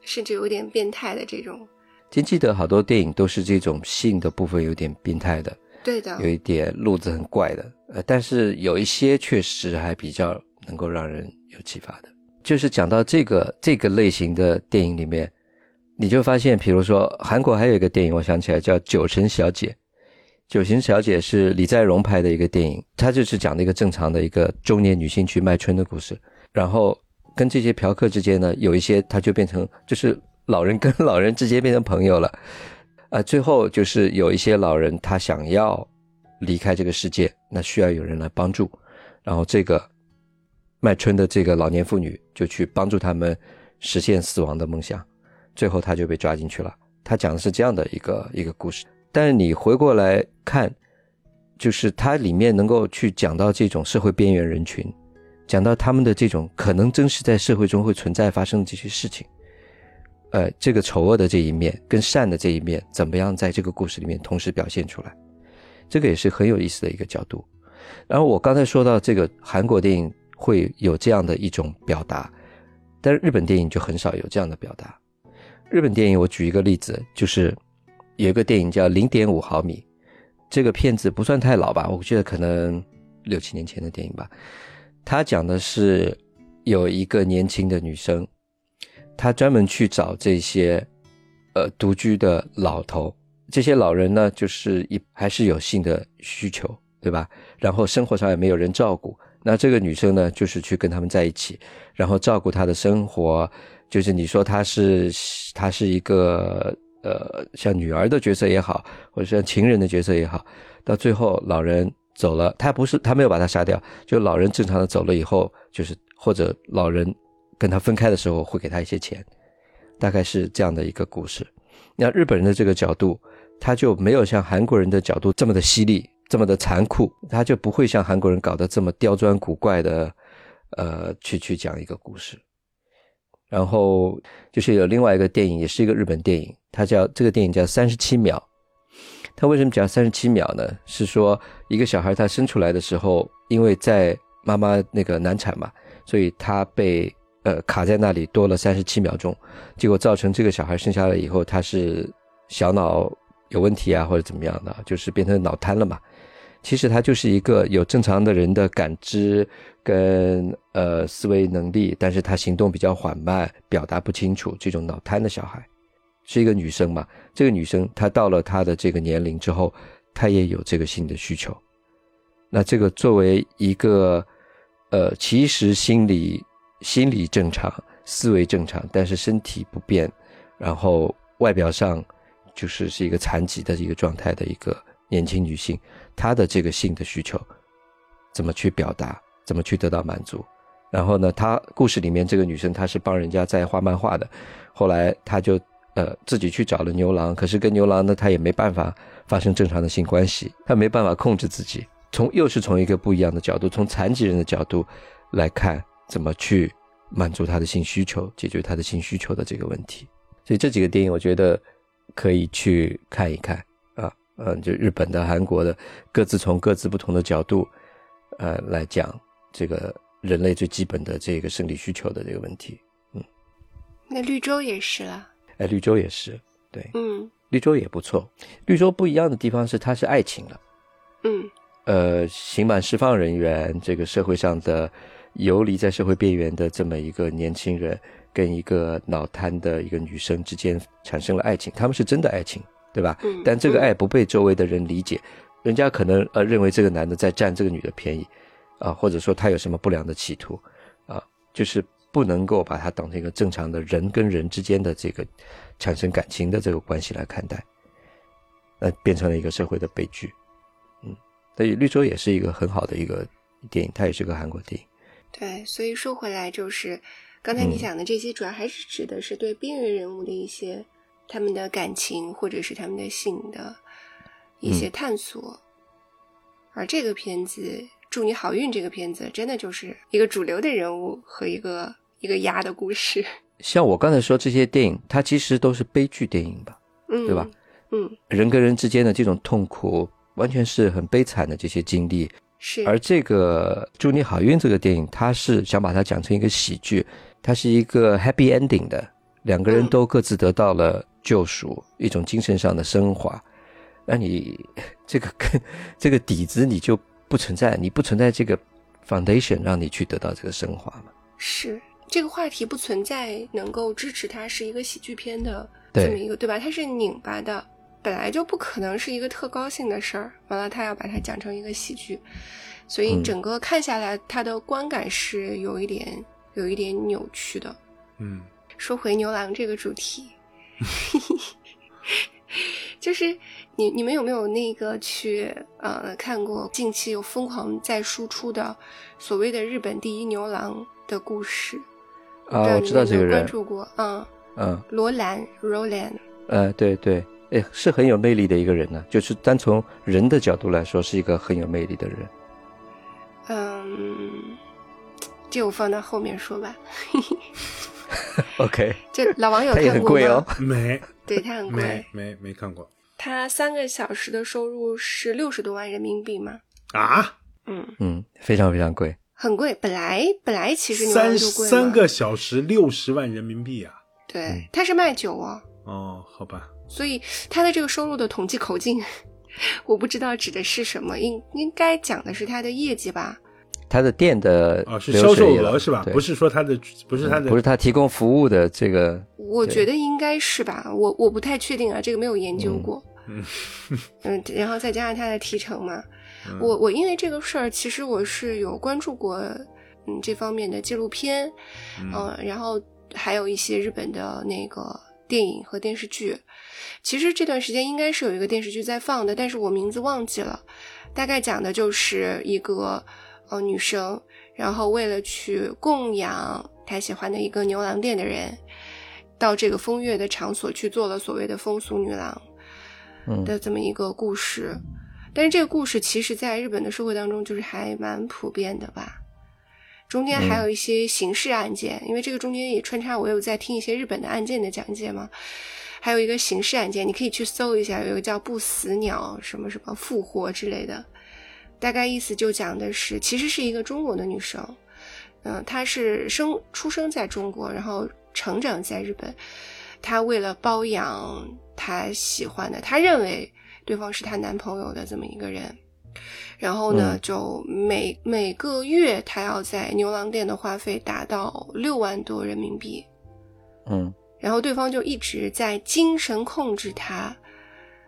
甚至有点变态的这种。金基德好多电影都是这种性的部分有点变态的，对的有，一点路子很怪的，呃，但是有一些确实还比较能够让人有启发的。就是讲到这个这个类型的电影里面，你就发现，比如说韩国还有一个电影，我想起来叫《九成小姐》。《九神小姐》是李在镕拍的一个电影，它就是讲的一个正常的一个中年女性去卖春的故事。然后跟这些嫖客之间呢，有一些他就变成就是老人跟老人之间变成朋友了。啊，最后就是有一些老人他想要离开这个世界，那需要有人来帮助，然后这个卖春的这个老年妇女就去帮助他们实现死亡的梦想，最后他就被抓进去了。他讲的是这样的一个一个故事，但是你回过来看，就是它里面能够去讲到这种社会边缘人群，讲到他们的这种可能真实在社会中会存在发生的这些事情。呃，这个丑恶的这一面跟善的这一面，怎么样在这个故事里面同时表现出来？这个也是很有意思的一个角度。然后我刚才说到这个韩国电影会有这样的一种表达，但是日本电影就很少有这样的表达。日本电影我举一个例子，就是有一个电影叫《零点五毫米》，这个片子不算太老吧，我觉得可能六七年前的电影吧。它讲的是有一个年轻的女生，她专门去找这些呃独居的老头，这些老人呢，就是一还是有性的需求，对吧？然后生活上也没有人照顾，那这个女生呢，就是去跟他们在一起，然后照顾他的生活，就是你说她是她是一个呃像女儿的角色也好，或者像情人的角色也好，到最后老人走了，他不是他没有把他杀掉，就老人正常的走了以后，就是或者老人跟他分开的时候会给他一些钱，大概是这样的一个故事。那日本人的这个角度，他就没有像韩国人的角度这么的犀利，这么的残酷，他就不会像韩国人搞得这么刁钻古怪的，呃，去去讲一个故事。然后就是有另外一个电影，也是一个日本电影，它叫这个电影叫《三十七秒》。它为什么讲三十七秒呢？是说一个小孩他生出来的时候，因为在妈妈那个难产嘛，所以他被呃卡在那里多了三十七秒钟，结果造成这个小孩生下来以后，他是小脑有问题啊，或者怎么样的，就是变成脑瘫了嘛。其实他就是一个有正常的人的感知跟呃思维能力，但是他行动比较缓慢，表达不清楚，这种脑瘫的小孩，是一个女生嘛。这个女生她到了她的这个年龄之后，她也有这个性的需求，那这个作为一个呃，其实心理心理正常、思维正常，但是身体不变，然后外表上就是是一个残疾的一个状态的一个年轻女性，她的这个性的需求怎么去表达，怎么去得到满足？然后呢，她故事里面这个女生她是帮人家在画漫画的，后来她就呃自己去找了牛郎，可是跟牛郎呢，她也没办法发生正常的性关系，她没办法控制自己。从又是从一个不一样的角度，从残疾人的角度来看，怎么去满足他的性需求，解决他的性需求的这个问题。所以这几个电影，我觉得可以去看一看，嗯，就日本的、韩国的，各自从各自不同的角度，呃，来讲这个人类最基本的这个生理需求的这个问题。嗯那绿洲也是了，哎，绿洲也是，对，嗯绿洲也不错。绿洲不一样的地方是，它是爱情了。嗯呃，刑满释放人员，这个社会上的游离在社会边缘的这么一个年轻人，跟一个脑瘫的一个女生之间产生了爱情，他们是真的爱情，对吧？嗯但这个爱不被周围的人理解，人家可能呃认为这个男的在占这个女的便宜，啊，或者说他有什么不良的企图，啊，就是不能够把他当成一个正常的人跟人之间的这个产生感情的这个关系来看待，那变成了一个社会的悲剧。嗯所以《绿洲》也是一个很好的一个电影，它也是个韩国电影。对，所以说回来就是，刚才你讲的这些，主要还是指的是对边缘人物的一些他们的感情或者是他们的性的一些探索。而这个片子《祝你好运》这个片子，真的就是一个主流的人物和一个一个鸭的故事，(laughs) 像我刚才说这些电影，它其实都是悲剧电影吧？嗯，对吧？嗯，人跟人之间的这种痛苦，完全是很悲惨的这些经历。是，而这个《祝你好运》这个电影，它是想把它讲成一个喜剧，它是一个 happy ending 的，两个人嗯都各自得到了救赎，一种精神上的升华。那你 (laughs) 这个跟这个底子你就不存在，你不存在这个 foundation 让你去得到这个升华嘛？是这个话题不存在能够支持它是一个喜剧片的对这么一个，对吧？它是拧巴的，本来就不可能是一个特高兴的事儿，完了他要把它讲成一个喜剧，所以嗯整个看下来，他的观感是有一点有一点扭曲的。嗯说回牛郎这个主题，(laughs) 就是你你们有没有那个去呃看过近期有疯狂在输出的所谓的日本第一牛郎的故事？啊，我知道这个人关，注过，嗯，嗯，罗兰 Roland，呃，对对，哎，是很有魅力的一个人呢、就是单从人的角度来说，是一个很有魅力的人。嗯，这我放到后面说吧。(laughs) OK，这老王有看过吗？很贵哦。没 (laughs) 对他很贵，没没看过他三个小时的收入是六十多万人民币嘛？啊，嗯，嗯，非常非常贵。很贵。本来本来其实三三个小时六十万人民币啊！对，他是卖酒哦，哦，好吧，所以他的这个收入的统计口径，(laughs) 我不知道指的是什么，应应该讲的是他的业绩吧？他的店的哦，是销售额是吧？不是说他的，不是他的，不是他提供服务的这个，我觉得应该是吧，我我不太确定啊，这个没有研究过。嗯 (laughs) 嗯，然后再加上他的提成嘛，嗯我我因为这个事儿，其实我是有关注过嗯这方面的纪录片，嗯、然后还有一些日本的那个电影和电视剧。其实这段时间应该是有一个电视剧在放的，但是我名字忘记了。大概讲的就是一个呃女生，然后为了去供养她喜欢的一个牛郎店的人，到这个风月的场所去做了所谓的风俗女郎嗯的这么一个故事。但是这个故事其实在日本的社会当中就是还蛮普遍的吧。中间还有一些刑事案件，因为这个中间也穿插我有在听一些日本的案件的讲解嘛，还有一个刑事案件，你可以去搜一下，有一个叫不死鸟什么什么复活之类的，大概意思就讲的是，其实是一个中国的女生，嗯、她是生出生在中国，然后成长在日本，她为了包养她喜欢的，她认为对方是她男朋友的这么一个人。然后呢，嗯。就每每个月她要在牛郎店的花费达到六万多人民币，嗯。然后对方就一直在精神控制她，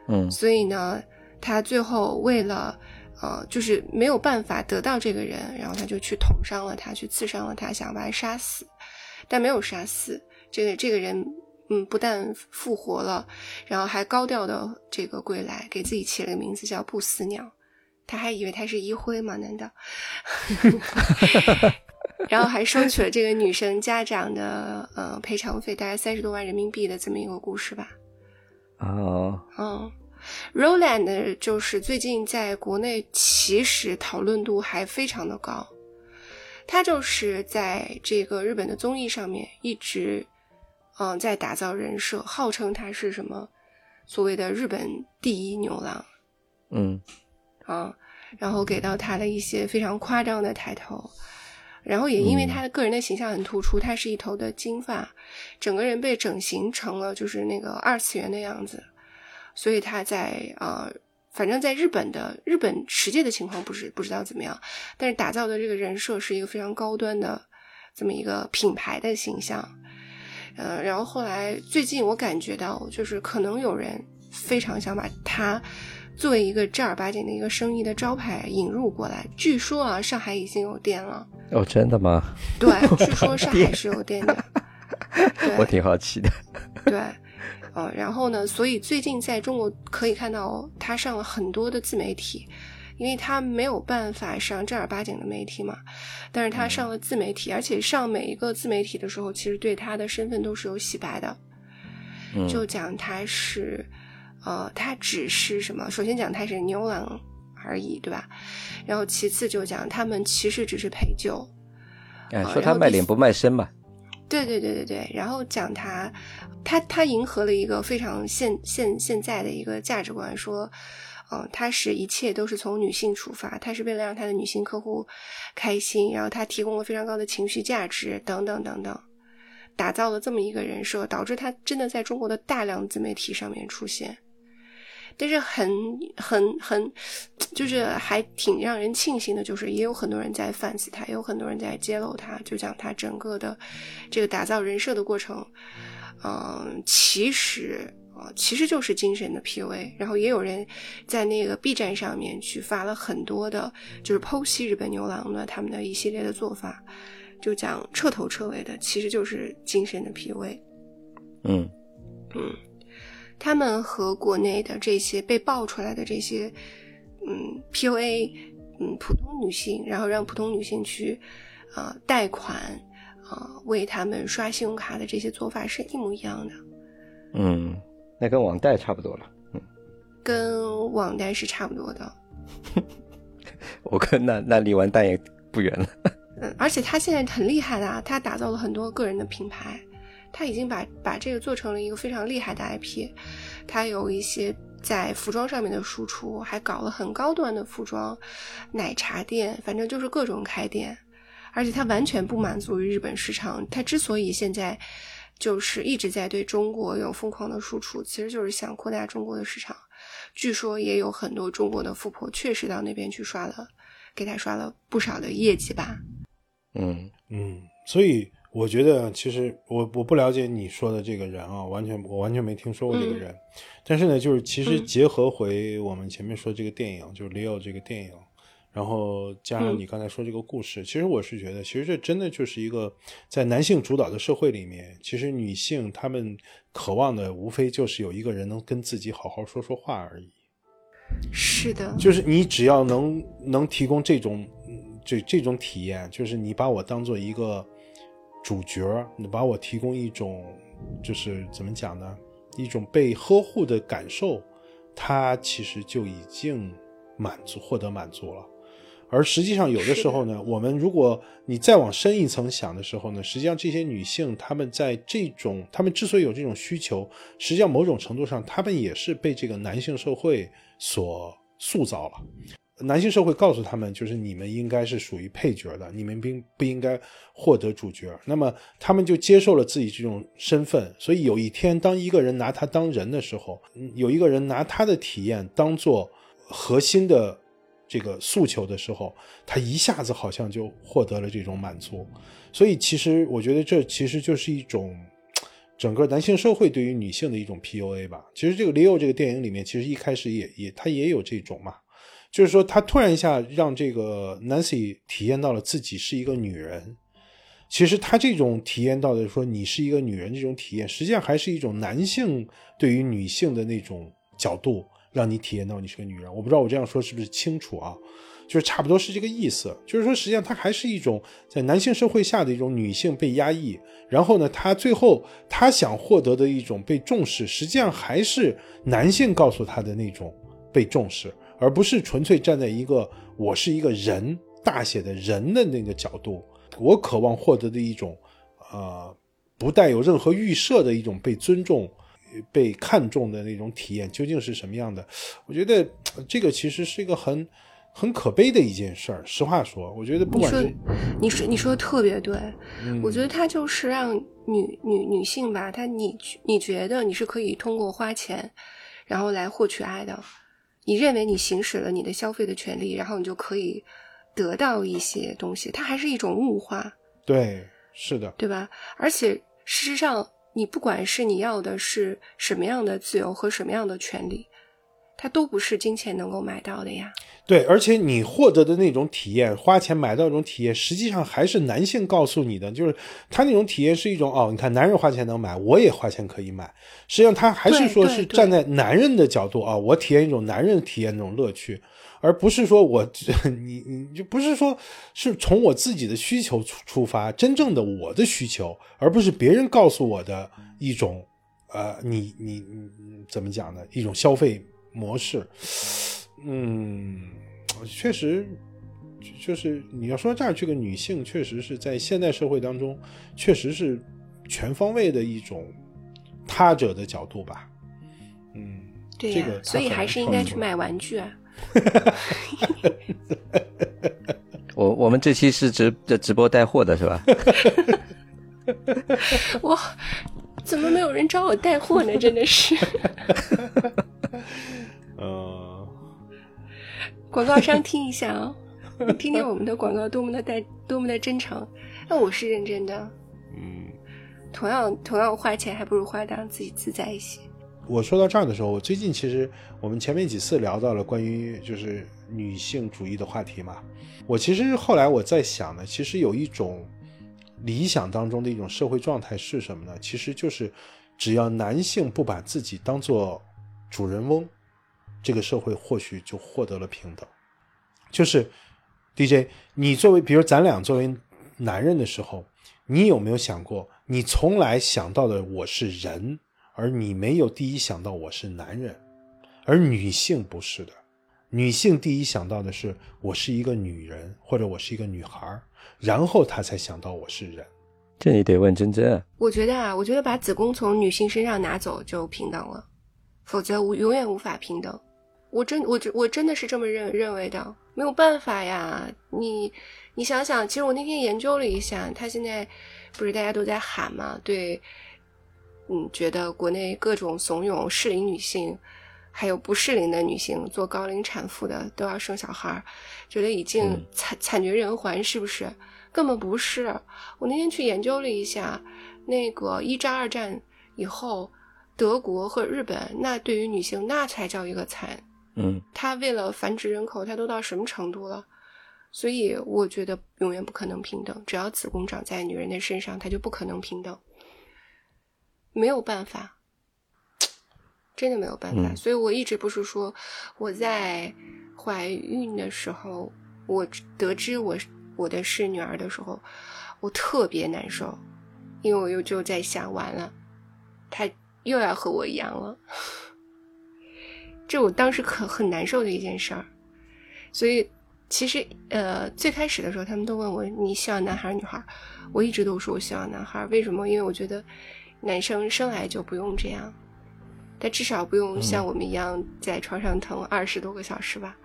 嗯。所以呢，她最后为了呃，就是没有办法得到这个人，然后他就去捅伤了他，去刺伤了他，想要把他杀死，但没有杀死这个这个人。嗯，不但复活了，然后还高调的这个归来，给自己起了个名字叫不死鸟。他还以为他是一辉吗？难道？(laughs) 然后还收取了这个女生家长的呃赔偿费，大概三十多万人民币的这么一个故事吧。哦，嗯，Roland 就是最近在国内其实讨论度还非常的高，他就是在这个日本的综艺上面一直嗯在打造人设，号称他是什么所谓的日本第一牛郎嗯啊，然后给到他的一些非常夸张的抬头。然后也因为他的个人的形象很突出，他是一头的金发，整个人被整形成了就是那个二次元的样子，所以他在呃，反正在日本的日本实际的情况不是不知道怎么样，但是打造的这个人设是一个非常高端的这么一个品牌的形象，呃，然后后来最近我感觉到就是可能有人非常想把它。作为一个正儿八经的一个生意的招牌引入过来，据说啊，上海已经有店了。哦，真的吗？对，据说上海 (laughs) 是有店的。对 (laughs) 我挺好奇的。对，呃，然后呢，所以最近在中国可以看到他上了很多的自媒体，因为他没有办法上正儿八经的媒体嘛，但是他上了自媒体，而且上每一个自媒体的时候，其实对他的身份都是有洗白的，嗯就讲他是。呃，他只是什么？首先讲他是牛郎而已，对吧？然后其次就讲他们其实只是陪酒，哎，呃说他卖脸不卖身嘛。对对对对对。然后讲他，他他迎合了一个非常现现现在的一个价值观，说，嗯、他是一切都是从女性出发，他是为了让他的女性客户开心，然后他提供了非常高的情绪价值，等等等等，打造了这么一个人设，导致他真的在中国的大量自媒体上面出现。但是很很很，就是还挺让人庆幸的，就是也有很多人在反思他，也有很多人在揭露他，就讲他整个的这个打造人设的过程，嗯、其实啊、呃其实就是精神的 PUA。然后也有人在那个 B 站上面去发了很多的，就是剖析日本牛郎的他们的一系列的做法，就讲彻头彻尾的，其实就是精神的 PUA。嗯嗯，他们和国内的这些被爆出来的这些，嗯，PUA，嗯，普通女性，然后让普通女性去，呃，贷款，啊、为他们刷信用卡的这些做法是一模一样的，嗯，那跟网贷差不多了。嗯跟网贷是差不多的。我跟那那离完蛋也不远了。嗯，而且他现在很厉害的啊，他打造了很多个人的品牌，他已经把把这个做成了一个非常厉害的 IP，他有一些在服装上面的输出，还搞了很高端的服装、奶茶店，反正就是各种开店，而且他完全不满足于日本市场，他之所以现在就是一直在对中国有疯狂的输出，其实就是想扩大中国的市场。据说也有很多中国的富婆确实到那边去刷了，给他刷了不少的业绩吧。嗯嗯，所以我觉得其实我我不了解你说的这个人啊，完全我完全没听说过这个人。但是呢，就是其实嗯结合回我们前面说这个电影，就是 Leo 这个电影，然后加上嗯你刚才说这个故事，其实我是觉得，其实这真的就是一个在男性主导的社会里面，其实女性她们渴望的无非就是有一个人能跟自己好好说说话而已。是的，就是你只要能能提供这种嗯这这种体验，就是你把我当做一个主角，你把我提供一种就是怎么讲呢，一种被呵护的感受，他其实就已经满足获得满足了。而实际上，有的时候呢，我们如果你再往深一层想的时候呢，实际上这些女性她们在这种，她们之所以有这种需求，实际上某种程度上，她们也是被这个男性社会所塑造了。男性社会告诉他们，就是你们应该是属于配角的，你们并不应该获得主角。那么他们就接受了自己这种身份，所以有一天，当一个人拿他当人的时候，有一个人拿他的体验当做核心的这个诉求的时候，他一下子好像就获得了这种满足。所以其实我觉得这其实就是一种整个男性社会对于女性的一种 PUA 吧。其实这个《Leo》这个电影里面，其实一开始也也他也有这种嘛。就是说他突然一下让这个 Nancy 体验到了自己是一个女人。其实他这种体验到的说你是一个女人这种体验，实际上还是一种男性对于女性的那种角度，让你体验到你是个女人。我不知道我这样说是不是清楚啊？就是差不多是这个意思。就是说，实际上它还是一种在男性社会下的一种女性被压抑，然后呢，他最后他想获得的一种被重视，实际上还是男性告诉他的那种被重视，而不是纯粹站在一个我是一个人大写的人的那个角度。我渴望获得的一种，呃，不带有任何预设的一种被尊重、被看重的那种体验，究竟是什么样的？我觉得呃这个其实是一个很很可悲的一件事儿。实话说，我觉得不管是，你说你说的特别对，嗯我觉得它就是让女女女性吧，她你你觉得你是可以通过花钱，然后来获取爱的，你认为你行使了你的消费的权利，然后你就可以得到一些东西，它还是一种物化，对，是的，对吧？而且事实上，你不管是你要的是什么样的自由和什么样的权利，它都不是金钱能够买到的呀。对，而且你获得的那种体验，花钱买到一种体验，实际上还是男性告诉你的，就是他那种体验是一种哦，你看男人花钱能买，我也花钱可以买。实际上他还是说是站在男人的角度啊、我体验一种男人体验那种乐趣，而不是说我 (laughs) 你你就不是说是从我自己的需求出出发，真正的我的需求，而不是别人告诉我的一种呃，你你你你怎么讲呢？一种消费模式。嗯，确实，就就是你要说这儿这个女性，确实是在现代社会当中，确实是全方位的一种他者的角度吧。嗯，对呀、这个所以还是应该去买。玩具啊。(laughs) 我我们这期是直直播带货的是吧？(laughs) 我，怎么没有人找我带货呢？真的是，(laughs) 呃，广告商听一下啊、(laughs) 听听我们的广告多么的带，多么的真诚。那我是认真的，嗯，同样同样花钱，还不如花当自己自在一些。我说到这儿的时候，我最近其实我们前面几次聊到了关于就是女性主义的话题嘛。我其实后来我在想呢，其实有一种理想当中的一种社会状态是什么呢？其实就是只要男性不把自己当做主人翁，这个社会或许就获得了平等。就是 DJ，你作为比如咱俩作为男人的时候，你有没有想过，你从来想到的我是人，而你没有第一想到我是男人，而女性不是的，女性第一想到的是我是一个女人，或者我是一个女孩，然后她才想到我是人。这你得问真真啊。我觉得啊，我觉得把子宫从女性身上拿走就平等了，否则无永远无法平等。我真我真我真的是这么认认为的，没有办法呀。你你想想，其实我那天研究了一下，他现在不是大家都在喊嘛，对，嗯，觉得国内各种怂恿适龄女性，还有不适龄的女性做高龄产妇的都要生小孩儿，觉得已经嗯惨惨绝人寰，是不是？根本不是。我那天去研究了一下，那个一战、二战以后，德国和日本，那对于女性那才叫一个惨。嗯，他为了繁殖人口，他都到什么程度了？所以我觉得永远不可能平等。只要子宫长在女人的身上，他就不可能平等，没有办法，真的没有办法。嗯所以我一直不是说我在怀孕的时候，我得知我我的是女儿的时候，我特别难受，因为我又就在想，完了，她又要和我一样了。这我当时可很难受的一件事儿，所以其实呃最开始的时候，他们都问我你希望男孩儿女孩儿，我一直都说我希望男孩儿，为什么？因为我觉得男生生来就不用这样，他至少不用像我们一样在床上疼二十多个小时吧。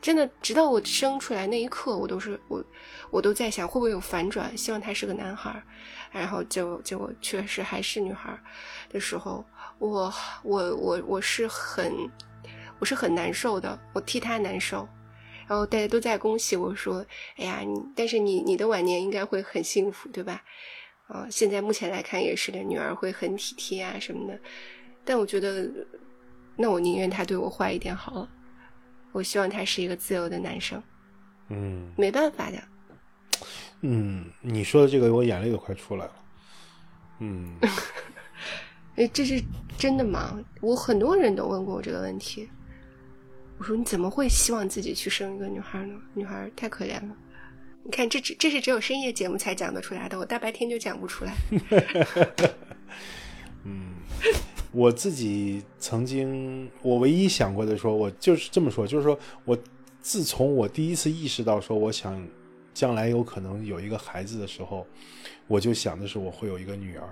真的，直到我生出来那一刻，我都是我，我都在想会不会有反转，希望他是个男孩儿，然后就结果确实还是女孩儿的时候，我我我我是很我是很难受的，我替他难受。然后大家都在恭喜我说：“哎呀，你但是你你的晚年应该会很幸福，对吧？”啊、现在目前来看也是的，女儿会很体贴啊什么的。但我觉得，那我宁愿他对我坏一点好了。我希望他是一个自由的男生，嗯没办法的。嗯，你说的这个，我眼泪都快出来了。嗯 (laughs) 哎，这是真的吗？我很多人都问过我这个问题。我说你怎么会希望自己去生一个女孩呢？女孩太可怜了。你看，这只这是只有深夜节目才讲得出来的，我大白天就讲不出来。(laughs) 嗯我自己曾经，我唯一想过的说，我就是这么说，就是说我自从我第一次意识到说我想将来有可能有一个孩子的时候，我就想的是我会有一个女儿，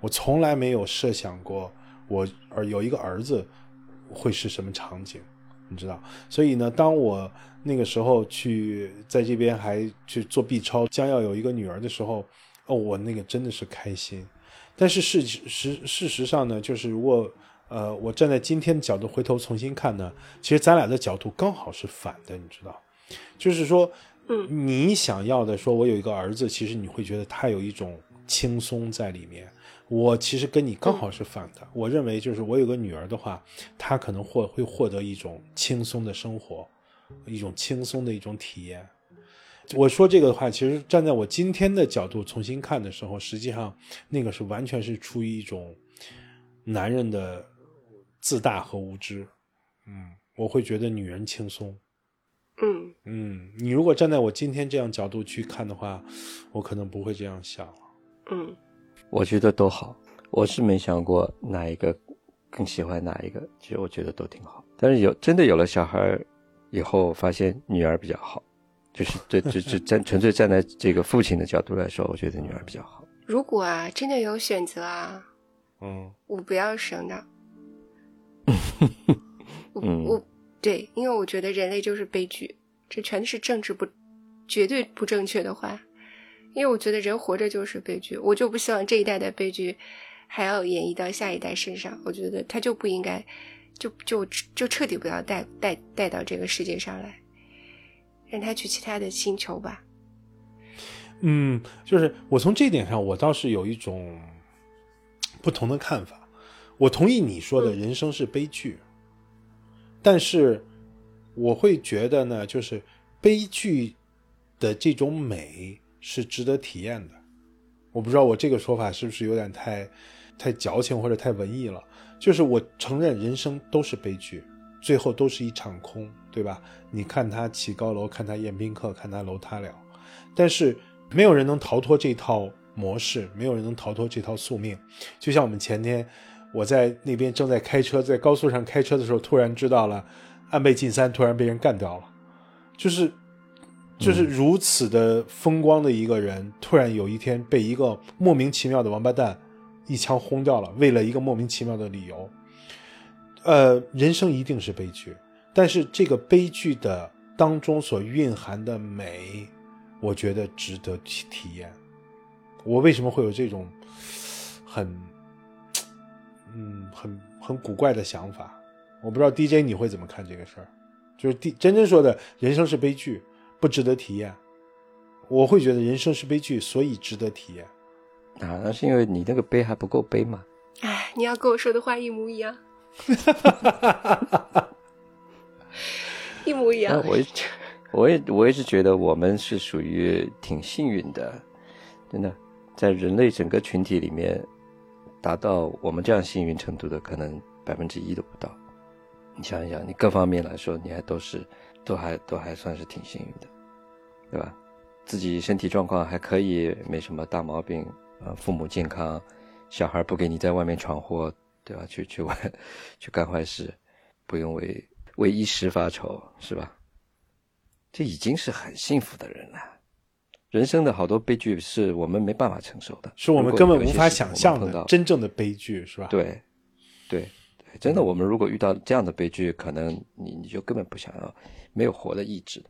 我从来没有设想过我儿有一个儿子会是什么场景，你知道？所以呢，当我那个时候去在这边还去做 B 超，将要有一个女儿的时候，哦，我那个真的是开心。但是事实事实上呢，就是如果呃我站在今天的角度回头重新看呢，其实咱俩的角度刚好是反的，你知道？就是说，嗯，你想要的说，我有一个儿子，其实你会觉得他有一种轻松在里面。我其实跟你刚好是反的，我认为就是我有个女儿的话，她可能获会获得一种轻松的生活，一种轻松的一种体验。我说这个的话，其实站在我今天的角度重新看的时候，实际上那个是完全是出于一种男人的自大和无知。嗯，我会觉得女人轻松。嗯嗯，你如果站在我今天这样角度去看的话，我可能不会这样想了。嗯我觉得都好，我是没想过哪一个更喜欢哪一个，其实我觉得都挺好。但是有真的有了小孩儿以后，发现女儿比较好，就是对，就就 (laughs) 站纯粹站在这个父亲的角度来说，我觉得女儿比较好。如果啊真的有选择啊，嗯我不要生的。(laughs) 我嗯我对，因为我觉得人类就是悲剧，这全是政治不绝对不正确的话。因为我觉得人活着就是悲剧，我就不希望这一代的悲剧还要演绎到下一代身上。我觉得他就不应该，就就就彻底不要带带带到这个世界上来，让他去其他的星球吧。嗯，就是我从这点上，我倒是有一种不同的看法。我同意你说的嗯人生是悲剧，但是我会觉得呢，就是悲剧的这种美是值得体验的。我不知道我这个说法是不是有点太太矫情或者太文艺了。就是我承认人生都是悲剧，最后都是一场空，对吧？你看他起高楼，看他宴宾客，看他楼塌了，但是没有人能逃脱这套模式，没有人能逃脱这套宿命。就像我们前天我在那边正在开车，在高速上开车的时候，突然知道了安倍晋三突然被人干掉了，就是就是如此的风光的一个人，突然有一天被一个莫名其妙的王八蛋一枪轰掉了，为了一个莫名其妙的理由。呃，人生一定是悲剧，但是这个悲剧的当中所蕴含的美，我觉得值得体体验。我为什么会有这种很 (tsk) 嗯很很古怪的想法？我不知道 DJ 你会怎么看这个事儿？就是 D 真真说的人生是悲剧，不值得体验。我会觉得人生是悲剧，所以值得体验。啊，那是因为你那个悲还不够悲嘛。哎，你要跟我说的话一模一样，(laughs) 一模一样。我也，我也，我也是觉得我们是属于挺幸运的，真的，在人类整个群体里面，达到我们这样幸运程度的，可能百分之一都不到。你想一想，你各方面来说，你还都是，都还都还算是挺幸运的，对吧？自己身体状况还可以，没什么大毛病，呃，父母健康，小孩不给你在外面闯祸，对吧？去去玩，去干坏事，不用为为一时发愁，是吧？这已经是很幸福的人了。人生的好多悲剧是我们没办法承受的，是我们根本无法想象的真正的悲剧，是吧？，对，真的，我们如果遇到这样的悲剧，可能你你就根本不想要，没有活的意志。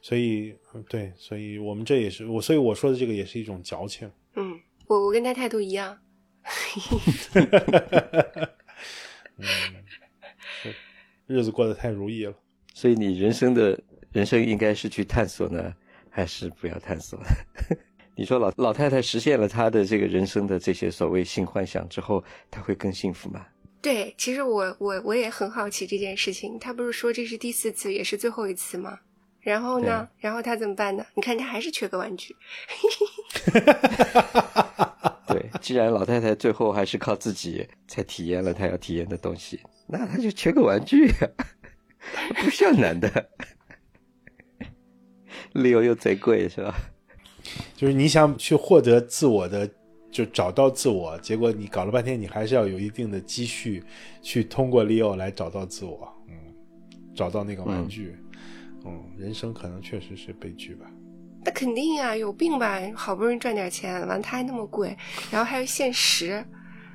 所以嗯对，所以我们这也是我，所以我说的这个也是一种矫情。嗯，我我跟他态度一样。嗯日子过得太如意了。所以你人生的人生应该是去探索呢，还是不要探索？(laughs) 你说老老太太实现了她的这个人生的这些所谓性幻想之后，她会更幸福吗？对，其实我我我也很好奇这件事情。他不是说这是第四次，也是最后一次吗？然后呢？然后他怎么办呢？你看他还是缺个玩具。(laughs) 对，既然老太太最后还是靠自己才体验了她要体验的东西，那她就缺个玩具呀、不像男的。(laughs) 理由又贼贵是吧？(laughs) 就是你想去获得自我的，就找到自我，结果你搞了半天，你还是要有一定的积蓄，去通过 Leo 来找到自我，嗯，找到那个玩具，嗯人生可能确实是悲剧吧。那肯定呀、有病吧？好不容易赚点钱，完了他还那么贵，然后还有限时。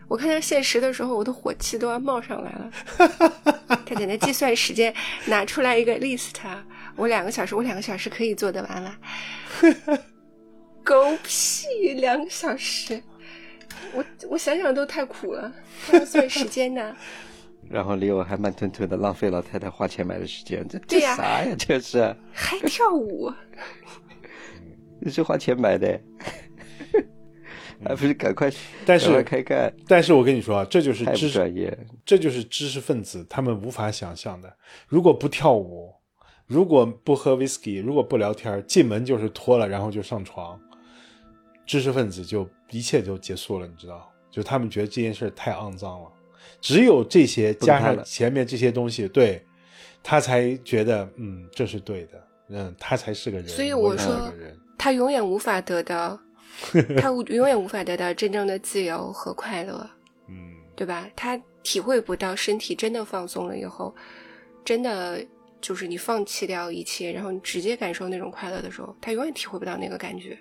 我看到限时的时候，我的火气都要冒上来了。(laughs) 他在那计算时间，拿出来一个 list，我两个小时，我两个小时可以做得完了。狗屁，两个小时，我我想想都太苦了，还要算时间呢。(laughs) 然后 Leo 还慢吞吞的浪费老太太花钱买的时间，这这啥呀？这是还跳舞，(laughs) 这是花钱买的，(laughs) 还不是赶快但是开干，但是我跟你说啊，这就是知识，专业。这就是知识分子他们无法想象的。如果不跳舞，如果不喝 whisky，如果不聊天，进门就是脱了，然后就上床，知识分子就一切就结束了，你知道？就他们觉得这件事太肮脏了，只有这些加上前面这些东西，对他才觉得嗯这是对的，嗯他才是个人。所以我说，他永远无法得到，(laughs) 他永远无法得到真正的自由和快乐。嗯对吧？他体会不到身体真的放松了以后，真的就是你放弃掉一切，然后你直接感受那种快乐的时候，他永远体会不到那个感觉，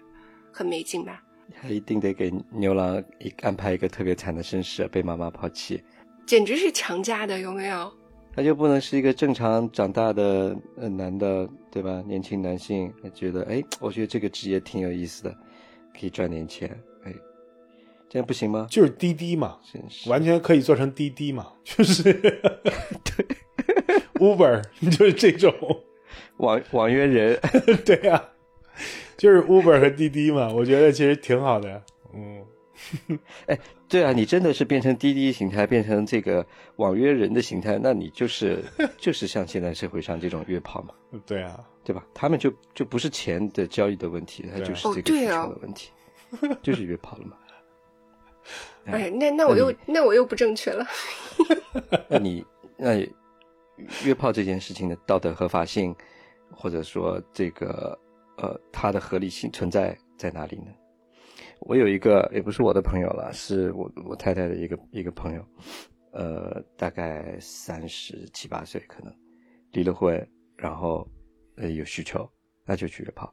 很没劲吧？还一定得给牛郎一安排一个特别惨的身世，被妈妈抛弃。简直是强加的，有没有？他就不能是一个正常长大的呃男的，对吧？年轻男性，他觉得哎，我觉得这个职业挺有意思的，可以赚点钱，哎，这样不行吗？就是滴滴嘛，完全可以做成滴滴嘛，(laughs) 就是对 (laughs) Uber 就是这种，网网约人，(laughs) 对呀、就是 Uber 和滴滴嘛，我觉得其实挺好的，嗯，(laughs) 哎对啊，你真的是变成滴滴形态，变成这个网约人的形态，那你就是 (laughs) 就是像现在社会上这种约炮嘛，对啊，对吧？他们就就不是钱的交易的问题，他就是这个的问题，就是约炮了嘛。(laughs) 哎，那那我又那我又不正确了。那你那约炮这件事情的道德合法性，或者说这个呃它的合理性存在在哪里呢？我有一个也不是我的朋友了，是我我太太的一个一个朋友，呃，大概三十七八岁可能离了婚，然后呃有需求，那就去约炮。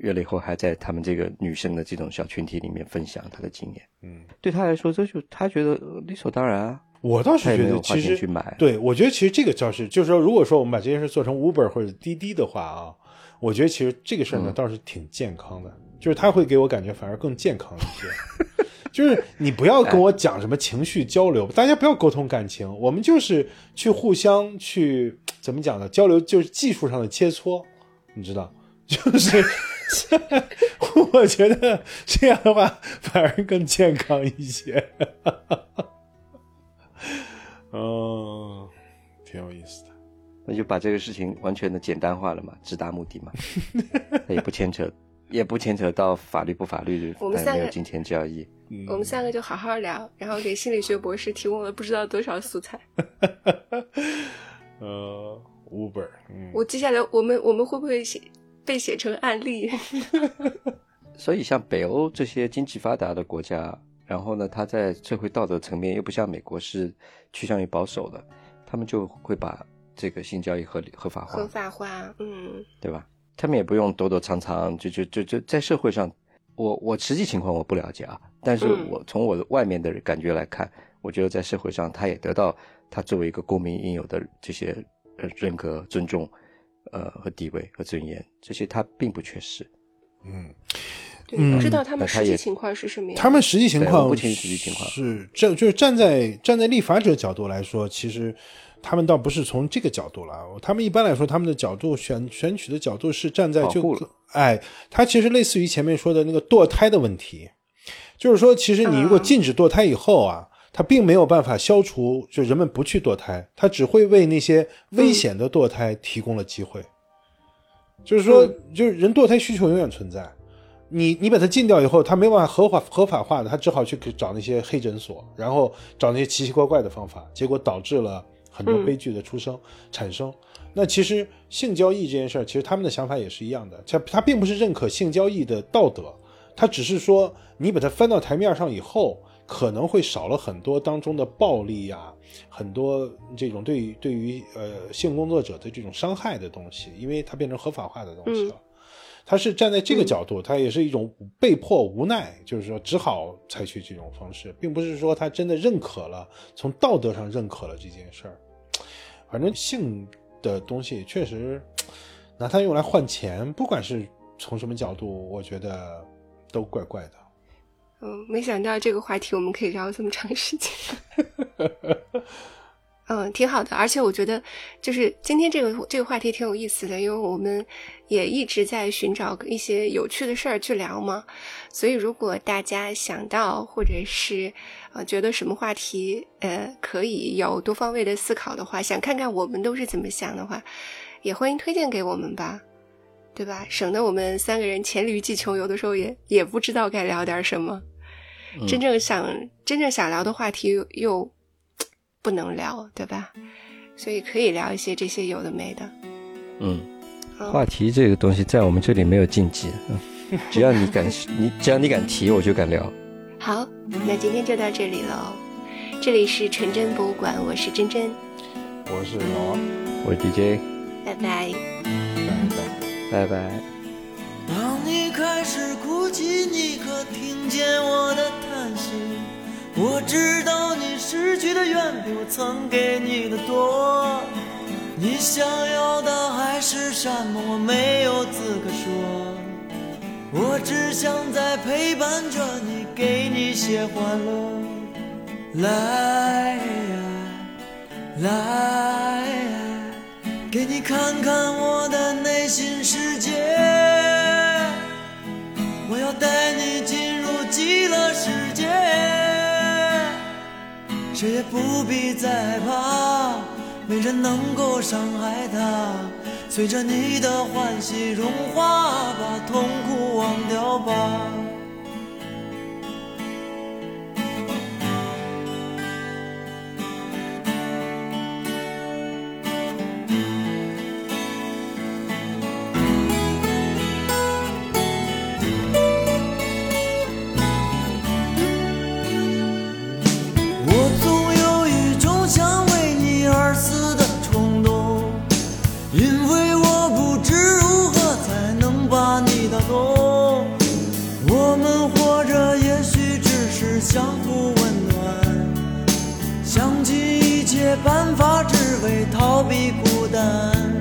约了以后，还在他们这个女生的这种小群体里面分享他的经验。嗯，对他来说，这就他觉得呃理所当然啊。我倒是觉得其实去买对我觉得其实这个倒是，就是说，如果说我们把这件事做成 Uber 或者滴滴的话啊，我觉得其实这个事儿呢嗯倒是挺健康的，就是他会给我感觉反而更健康一些。(laughs) 就是你不要跟我讲什么情绪交流，大家不要沟通感情，我们就是去互相去怎么讲呢？交流就是技术上的切磋，你知道，(laughs) 就是 (laughs) 我觉得这样的话反而更健康一些。哦，挺有意思的。那就把这个事情完全的简单化了嘛，直达目的嘛，那 (laughs) 也不牵扯，也不牵扯到法律不法律，我们三个没有金钱交易。(laughs) 嗯我们三个就好好聊，然后给心理学博士提供了不知道多少素材。(laughs) 呃，Uber，嗯，我接下来我们我们会不会写被写成案例？所以像北欧这些经济发达的国家，然后呢，它在社会道德层面又不像美国是趋向于保守的，他们就会把这个性交易合理合法化合，法化，嗯，对吧？他们也不用躲躲藏藏，就就就就在社会上，我我实际情况我不了解啊，但是嗯我从我的外面的感觉来看，我觉得在社会上他也得到他作为一个公民应有的这些呃人格尊重，呃和地位和尊严，这些他并不缺失。嗯，对，嗯不知道他们实际情况是什么样。他们实际情况我不清楚实际情况是站就是站在站在立法者角度来说，其实他们倒不是从这个角度了。他们一般来说，他们的角度选选取的角度是站在就哎，它其实类似于前面说的那个堕胎的问题，就是说，其实你如果嗯禁止堕胎以后啊，它并没有办法消除就人们不去堕胎，它只会为那些危险的堕胎提供了机会。就是说，就是人堕胎需求永远存在。你你把它禁掉以后，他没办法合法合法化的，他只好去找那些黑诊所，然后找那些奇奇怪怪的方法，结果导致了很多悲剧的出生、产生。那其实性交易这件事儿，其实他们的想法也是一样的，他他并不是认可性交易的道德，他只是说你把它翻到台面上以后，可能会少了很多当中的暴力呀、很多这种对于对于呃性工作者的这种伤害的东西，因为它变成合法化的东西了。他是站在这个角度，他也是一种被迫无奈，就是说只好采取这种方式，并不是说他真的认可了，从道德上认可了这件事儿。反正性的东西确实拿它用来换钱，不管是从什么角度，我觉得都怪怪的。嗯，没想到这个话题我们可以聊这么长时间。(laughs) 嗯，挺好的，而且我觉得就是今天这个这个话题挺有意思的，因为我们也一直在寻找一些有趣的事儿去聊嘛。所以如果大家想到或者是呃觉得什么话题呃可以有多方位的思考的话，想看看我们都是怎么想的话，也欢迎推荐给我们吧，对吧？省得我们三个人黔驴技穷，有的时候也也不知道该聊点什么。真正想真正想聊的话题又又不能聊，对吧？所以可以聊一些这些有的没的。嗯，嗯话题这个东西在我们这里没有禁忌，嗯只要你敢，(laughs) 你只要你敢提，我就敢聊。好，那今天就到这里喽。这里是纯真博物馆，我是真真，我是老王，我是 DJ，拜拜。拜拜。拜拜。当你开始哭泣，你可听见我的？我知道你失去的远比我曾给你的多。你想要的海是什么？我没有资格说。我只想在陪伴着你，给你些欢乐。来呀，来呀，给你看看我的内心世界。我要带你谁也不必再害怕，没人能够伤害他。随着你的欢喜融化，把痛苦忘掉吧。我们活着也许只是相互温暖，想尽一切办法只为逃避孤单。